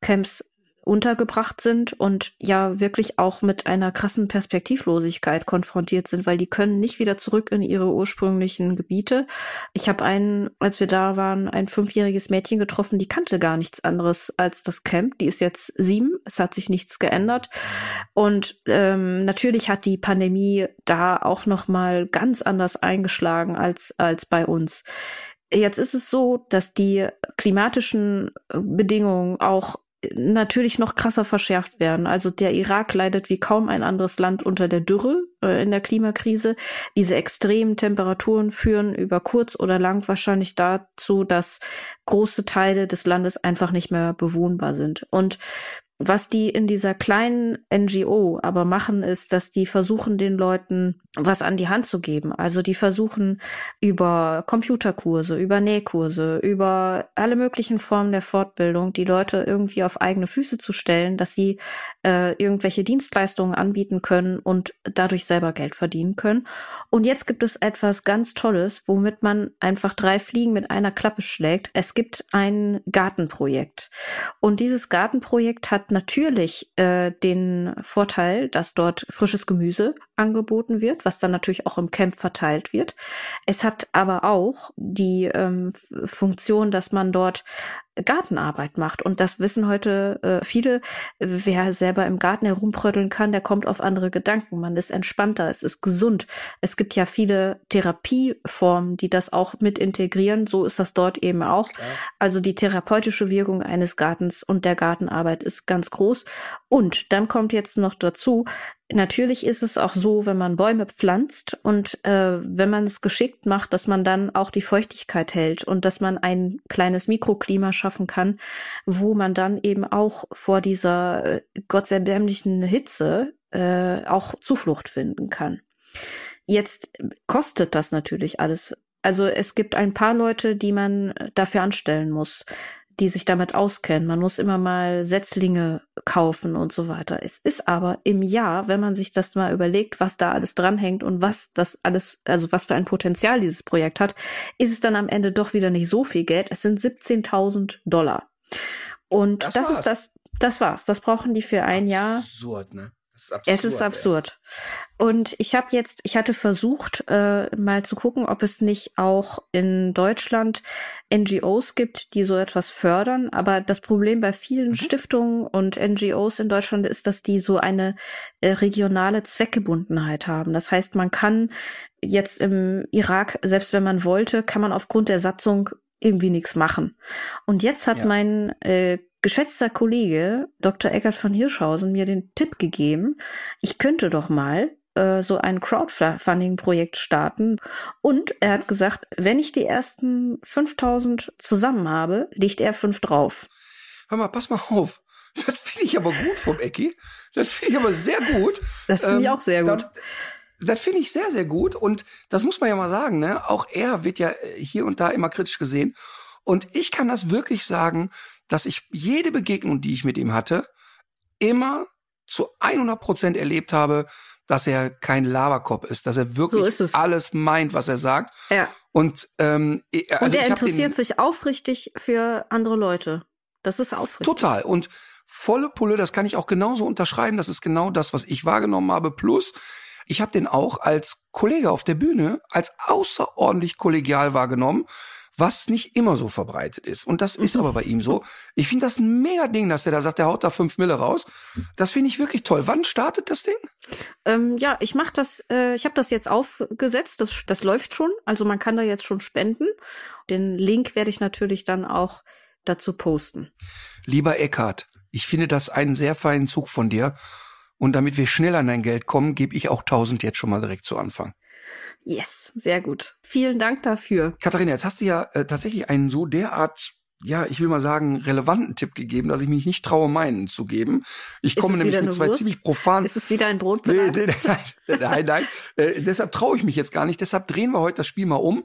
Camps untergebracht sind und ja wirklich auch mit einer krassen Perspektivlosigkeit konfrontiert sind, weil die können nicht wieder zurück in ihre ursprünglichen Gebiete. Ich habe einen, als wir da waren, ein fünfjähriges Mädchen getroffen, die kannte gar nichts anderes als das Camp. Die ist jetzt sieben, es hat sich nichts geändert. Und ähm, natürlich hat die Pandemie da auch noch mal ganz anders eingeschlagen als als bei uns. Jetzt ist es so, dass die klimatischen äh, Bedingungen auch natürlich noch krasser verschärft werden. Also der Irak leidet wie kaum ein anderes Land unter der Dürre äh, in der Klimakrise. Diese extremen Temperaturen führen über kurz oder lang wahrscheinlich dazu, dass große Teile des Landes einfach nicht mehr bewohnbar sind. Und was die in dieser kleinen NGO aber machen, ist, dass die versuchen, den Leuten was an die Hand zu geben. Also die versuchen über Computerkurse, über Nähkurse, über alle möglichen Formen der Fortbildung, die Leute irgendwie auf eigene Füße zu stellen, dass sie äh, irgendwelche Dienstleistungen anbieten können und dadurch selber Geld verdienen können. Und jetzt gibt es etwas ganz Tolles, womit man einfach drei Fliegen mit einer Klappe schlägt. Es gibt ein Gartenprojekt. Und dieses Gartenprojekt hat natürlich äh, den Vorteil, dass dort frisches Gemüse angeboten wird, was dann natürlich auch im Camp verteilt wird. Es hat aber auch die ähm, Funktion, dass man dort Gartenarbeit macht. Und das wissen heute äh, viele. Wer selber im Garten herumprödeln kann, der kommt auf andere Gedanken. Man ist entspannter, es ist gesund. Es gibt ja viele Therapieformen, die das auch mit integrieren. So ist das dort eben auch. Also die therapeutische Wirkung eines Gartens und der Gartenarbeit ist ganz groß. Und dann kommt jetzt noch dazu, Natürlich ist es auch so, wenn man Bäume pflanzt und äh, wenn man es geschickt macht, dass man dann auch die Feuchtigkeit hält und dass man ein kleines Mikroklima schaffen kann, wo man dann eben auch vor dieser äh, gottserbärmlichen Hitze äh, auch Zuflucht finden kann. Jetzt kostet das natürlich alles. Also es gibt ein paar Leute, die man dafür anstellen muss die sich damit auskennen. Man muss immer mal Setzlinge kaufen und so weiter. Es ist aber im Jahr, wenn man sich das mal überlegt, was da alles dranhängt und was das alles, also was für ein Potenzial dieses Projekt hat, ist es dann am Ende doch wieder nicht so viel Geld. Es sind 17.000 Dollar. Und das, das ist das, das war's. Das brauchen die für ein Jahr. Absurd, ne? Ist absurd, es ist absurd. Ey. Und ich habe jetzt, ich hatte versucht, äh, mal zu gucken, ob es nicht auch in Deutschland NGOs gibt, die so etwas fördern. Aber das Problem bei vielen mhm. Stiftungen und NGOs in Deutschland ist, dass die so eine äh, regionale Zweckgebundenheit haben. Das heißt, man kann jetzt im Irak, selbst wenn man wollte, kann man aufgrund der Satzung irgendwie nichts machen. Und jetzt hat ja. mein äh, geschätzter Kollege Dr. Eckert von Hirschhausen mir den Tipp gegeben, ich könnte doch mal äh, so ein Crowdfunding-Projekt starten. Und er hat gesagt, wenn ich die ersten 5000 zusammen habe, legt er fünf drauf. Hör mal, pass mal auf. Das finde ich aber gut vom Ecki. Das finde ich aber sehr gut. Das finde ich ähm, auch sehr gut. Das, das finde ich sehr, sehr gut. Und das muss man ja mal sagen, ne? Auch er wird ja hier und da immer kritisch gesehen. Und ich kann das wirklich sagen, dass ich jede Begegnung, die ich mit ihm hatte, immer zu 100 Prozent erlebt habe, dass er kein Laberkopf ist, dass er wirklich so alles meint, was er sagt. Ja. Und, ähm, also und er interessiert sich aufrichtig für andere Leute. Das ist aufrichtig. Total. Und volle Pulle, das kann ich auch genauso unterschreiben. Das ist genau das, was ich wahrgenommen habe. Plus, ich habe den auch als Kollege auf der Bühne als außerordentlich kollegial wahrgenommen was nicht immer so verbreitet ist. Und das ist mhm. aber bei ihm so. Ich finde das ein mega Ding, dass der da sagt, der haut da fünf Mille raus. Das finde ich wirklich toll. Wann startet das Ding? Ähm, ja, ich mache das, äh, ich habe das jetzt aufgesetzt, das, das läuft schon. Also man kann da jetzt schon spenden. Den Link werde ich natürlich dann auch dazu posten. Lieber Eckhard, ich finde das einen sehr feinen Zug von dir. Und damit wir schnell an dein Geld kommen, gebe ich auch 1000 jetzt schon mal direkt zu Anfang. Yes, sehr gut. Vielen Dank dafür. Katharina, jetzt hast du ja äh, tatsächlich einen so derart ja, ich will mal sagen, relevanten Tipp gegeben, dass ich mich nicht traue, meinen zu geben. Ich komme nämlich mit zwei Wurst? ziemlich profanen. Ist es wieder ein Brot? Nee, nee, nein, nein, nein. äh, deshalb traue ich mich jetzt gar nicht. Deshalb drehen wir heute das Spiel mal um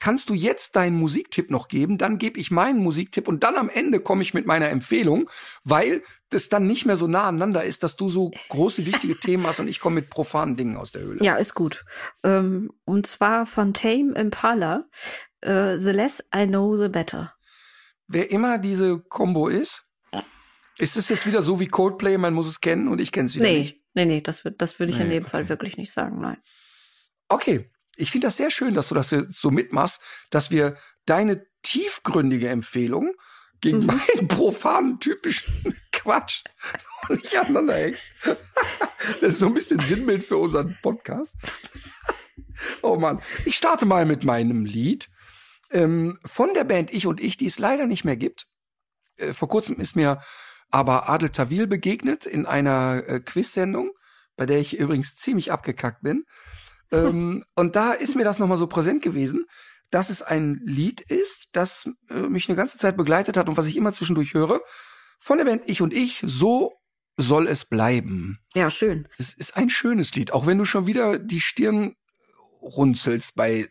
kannst du jetzt deinen Musiktipp noch geben, dann gebe ich meinen Musiktipp und dann am Ende komme ich mit meiner Empfehlung, weil das dann nicht mehr so nah aneinander ist, dass du so große, wichtige Themen hast und ich komme mit profanen Dingen aus der Höhle. Ja, ist gut. Ähm, und zwar von Tame Impala, äh, The Less I Know, The Better. Wer immer diese Combo ist, ist es jetzt wieder so wie Coldplay, man muss es kennen und ich kenne es wieder nee, nicht? Nee, nee, das, das würde ich nee, in dem okay. Fall wirklich nicht sagen, nein. Okay, ich finde das sehr schön, dass du das so mitmachst, dass wir deine tiefgründige Empfehlung gegen mhm. meinen profanen typischen Quatsch nicht aneinander hängt. Das ist so ein bisschen Sinnbild für unseren Podcast. Oh Mann. Ich starte mal mit meinem Lied ähm, von der Band Ich und Ich, die es leider nicht mehr gibt. Äh, vor kurzem ist mir aber Adel Tawil begegnet in einer äh, Quiz-Sendung, bei der ich übrigens ziemlich abgekackt bin. ähm, und da ist mir das nochmal so präsent gewesen, dass es ein Lied ist, das äh, mich eine ganze Zeit begleitet hat und was ich immer zwischendurch höre. Von der Band Ich und Ich, so soll es bleiben. Ja, schön. Das ist ein schönes Lied, auch wenn du schon wieder die Stirn runzelst bei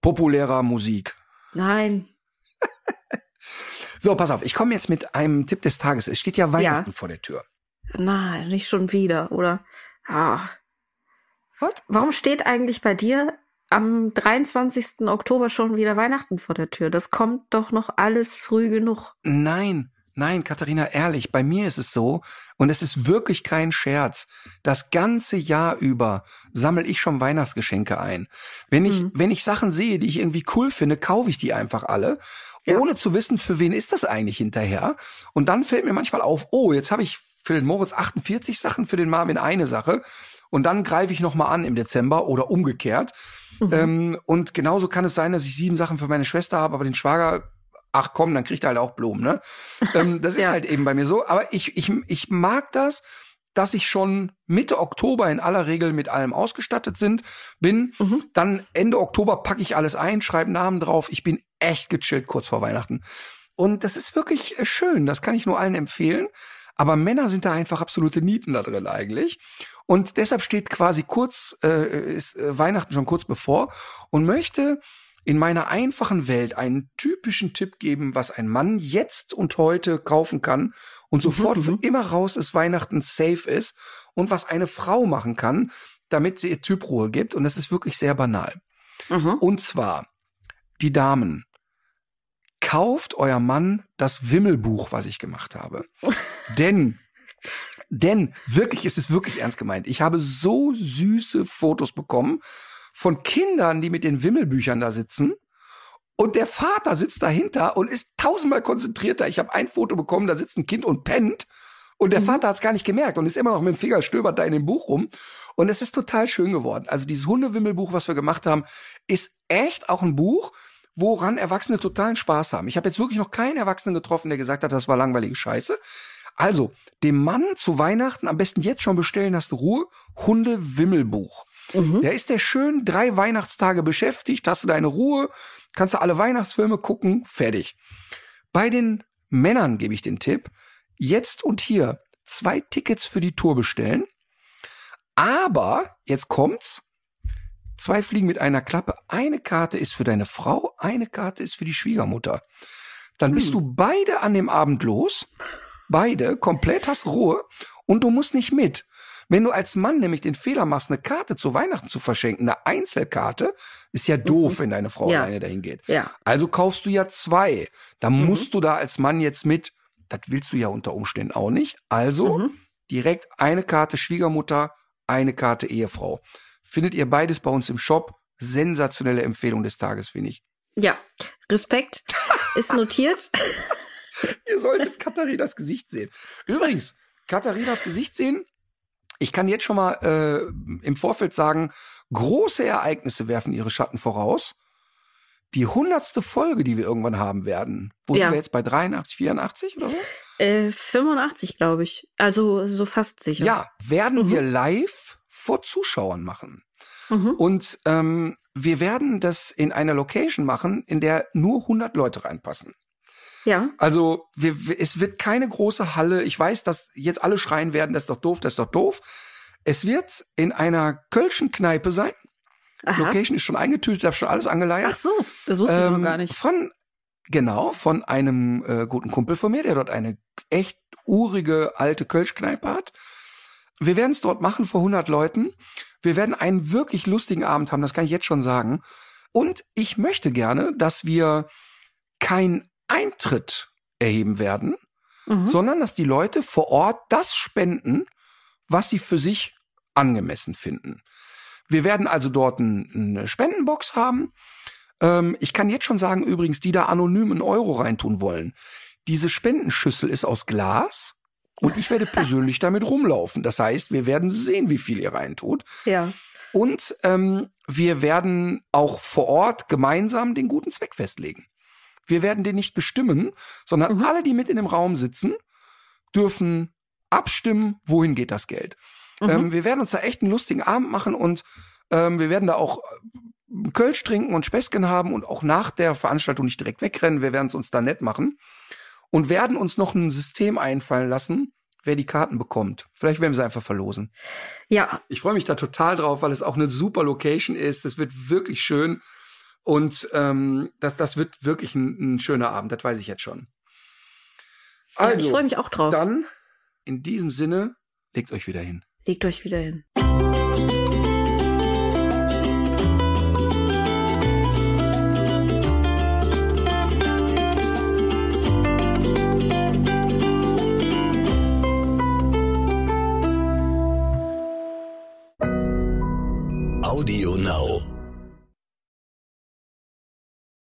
populärer Musik. Nein. so, pass auf, ich komme jetzt mit einem Tipp des Tages. Es steht ja Weihnachten ja. vor der Tür. Nein, nicht schon wieder, oder? Ah. What? Warum steht eigentlich bei dir am 23. Oktober schon wieder Weihnachten vor der Tür? Das kommt doch noch alles früh genug. Nein, Nein, Katharina, ehrlich, bei mir ist es so, und es ist wirklich kein Scherz. Das ganze Jahr über sammle ich schon Weihnachtsgeschenke ein. Wenn ich, mhm. wenn ich Sachen sehe, die ich irgendwie cool finde, kaufe ich die einfach alle, ja. ohne zu wissen, für wen ist das eigentlich hinterher. Und dann fällt mir manchmal auf, oh, jetzt habe ich für den Moritz 48 Sachen, für den Marvin eine Sache. Und dann greife ich nochmal an im Dezember oder umgekehrt. Mhm. Ähm, und genauso kann es sein, dass ich sieben Sachen für meine Schwester habe, aber den Schwager ach komm, dann kriegt er halt auch Blumen, ne? ähm, das ist ja. halt eben bei mir so. Aber ich, ich, ich mag das, dass ich schon Mitte Oktober in aller Regel mit allem ausgestattet sind, bin. Mhm. Dann Ende Oktober packe ich alles ein, schreibe Namen drauf. Ich bin echt gechillt kurz vor Weihnachten. Und das ist wirklich äh, schön. Das kann ich nur allen empfehlen. Aber Männer sind da einfach absolute Nieten da drin eigentlich. Und deshalb steht quasi kurz, äh, ist äh, Weihnachten schon kurz bevor und möchte in meiner einfachen Welt einen typischen Tipp geben, was ein Mann jetzt und heute kaufen kann und mhm, sofort mhm, für immer raus ist, Weihnachten safe ist und was eine Frau machen kann, damit sie ihr Typ Ruhe gibt. Und das ist wirklich sehr banal. Mhm. Und zwar, die Damen, kauft euer Mann das Wimmelbuch, was ich gemacht habe. Denn denn wirklich, es ist wirklich ernst gemeint. Ich habe so süße Fotos bekommen von Kindern, die mit den Wimmelbüchern da sitzen. Und der Vater sitzt dahinter und ist tausendmal konzentrierter. Ich habe ein Foto bekommen, da sitzt ein Kind und pennt. Und der mhm. Vater hat es gar nicht gemerkt und ist immer noch mit dem Finger stöbert da in dem Buch rum. Und es ist total schön geworden. Also dieses Hundewimmelbuch, was wir gemacht haben, ist echt auch ein Buch, woran Erwachsene totalen Spaß haben. Ich habe jetzt wirklich noch keinen Erwachsenen getroffen, der gesagt hat, das war langweilige Scheiße. Also, dem Mann zu Weihnachten am besten jetzt schon bestellen, hast du Ruhe, Hundewimmelbuch. Mhm. Der ist der schön drei Weihnachtstage beschäftigt, hast du deine Ruhe, kannst du alle Weihnachtsfilme gucken, fertig. Bei den Männern gebe ich den Tipp, jetzt und hier zwei Tickets für die Tour bestellen. Aber, jetzt kommt's, zwei Fliegen mit einer Klappe. Eine Karte ist für deine Frau, eine Karte ist für die Schwiegermutter. Dann bist hm. du beide an dem Abend los. Beide, komplett hast Ruhe und du musst nicht mit. Wenn du als Mann nämlich den Fehler machst, eine Karte zu Weihnachten zu verschenken, eine Einzelkarte, ist ja doof, mhm. wenn deine Frau ja. alleine dahin geht. Ja. Also kaufst du ja zwei. Da mhm. musst du da als Mann jetzt mit, das willst du ja unter Umständen auch nicht. Also mhm. direkt eine Karte Schwiegermutter, eine Karte Ehefrau. Findet ihr beides bei uns im Shop. Sensationelle Empfehlung des Tages, finde ich. Ja, Respekt ist notiert. ihr solltet Katharinas Gesicht sehen. Übrigens, Katharinas Gesicht sehen, ich kann jetzt schon mal äh, im Vorfeld sagen, große Ereignisse werfen ihre Schatten voraus. Die hundertste Folge, die wir irgendwann haben werden, wo ja. sind wir jetzt bei 83, 84 oder so? Äh, 85, glaube ich. Also so fast sicher. Ja, werden mhm. wir live vor Zuschauern machen. Mhm. Und ähm, wir werden das in einer Location machen, in der nur 100 Leute reinpassen. Ja. Also wir, es wird keine große Halle. Ich weiß, dass jetzt alle schreien werden, das ist doch doof, das ist doch doof. Es wird in einer Kölschen Kneipe sein. Aha. Location ist schon eingetütet, habe schon alles angeleiert. Ach so, das wusste ähm, ich noch ähm, gar nicht. Von genau von einem äh, guten Kumpel von mir, der dort eine echt urige alte Kölschkneipe hat. Wir werden es dort machen vor 100 Leuten. Wir werden einen wirklich lustigen Abend haben, das kann ich jetzt schon sagen. Und ich möchte gerne, dass wir kein Eintritt erheben werden, mhm. sondern dass die Leute vor Ort das spenden, was sie für sich angemessen finden. Wir werden also dort eine Spendenbox haben. Ähm, ich kann jetzt schon sagen, übrigens, die da anonym einen Euro reintun wollen. Diese Spendenschüssel ist aus Glas und ich werde persönlich damit rumlaufen. Das heißt, wir werden sehen, wie viel ihr reintut. Ja. Und ähm, wir werden auch vor Ort gemeinsam den guten Zweck festlegen. Wir werden den nicht bestimmen, sondern mhm. alle, die mit in dem Raum sitzen, dürfen abstimmen, wohin geht das Geld. Mhm. Ähm, wir werden uns da echt einen lustigen Abend machen und ähm, wir werden da auch äh, Kölsch trinken und Späßchen haben und auch nach der Veranstaltung nicht direkt wegrennen. Wir werden es uns da nett machen und werden uns noch ein System einfallen lassen, wer die Karten bekommt. Vielleicht werden wir sie einfach verlosen. Ja, Ich freue mich da total drauf, weil es auch eine super Location ist. Es wird wirklich schön und ähm, das, das wird wirklich ein, ein schöner Abend. Das weiß ich jetzt schon. Also, ich freue mich auch drauf. dann in diesem Sinne legt euch wieder hin. Legt euch wieder hin.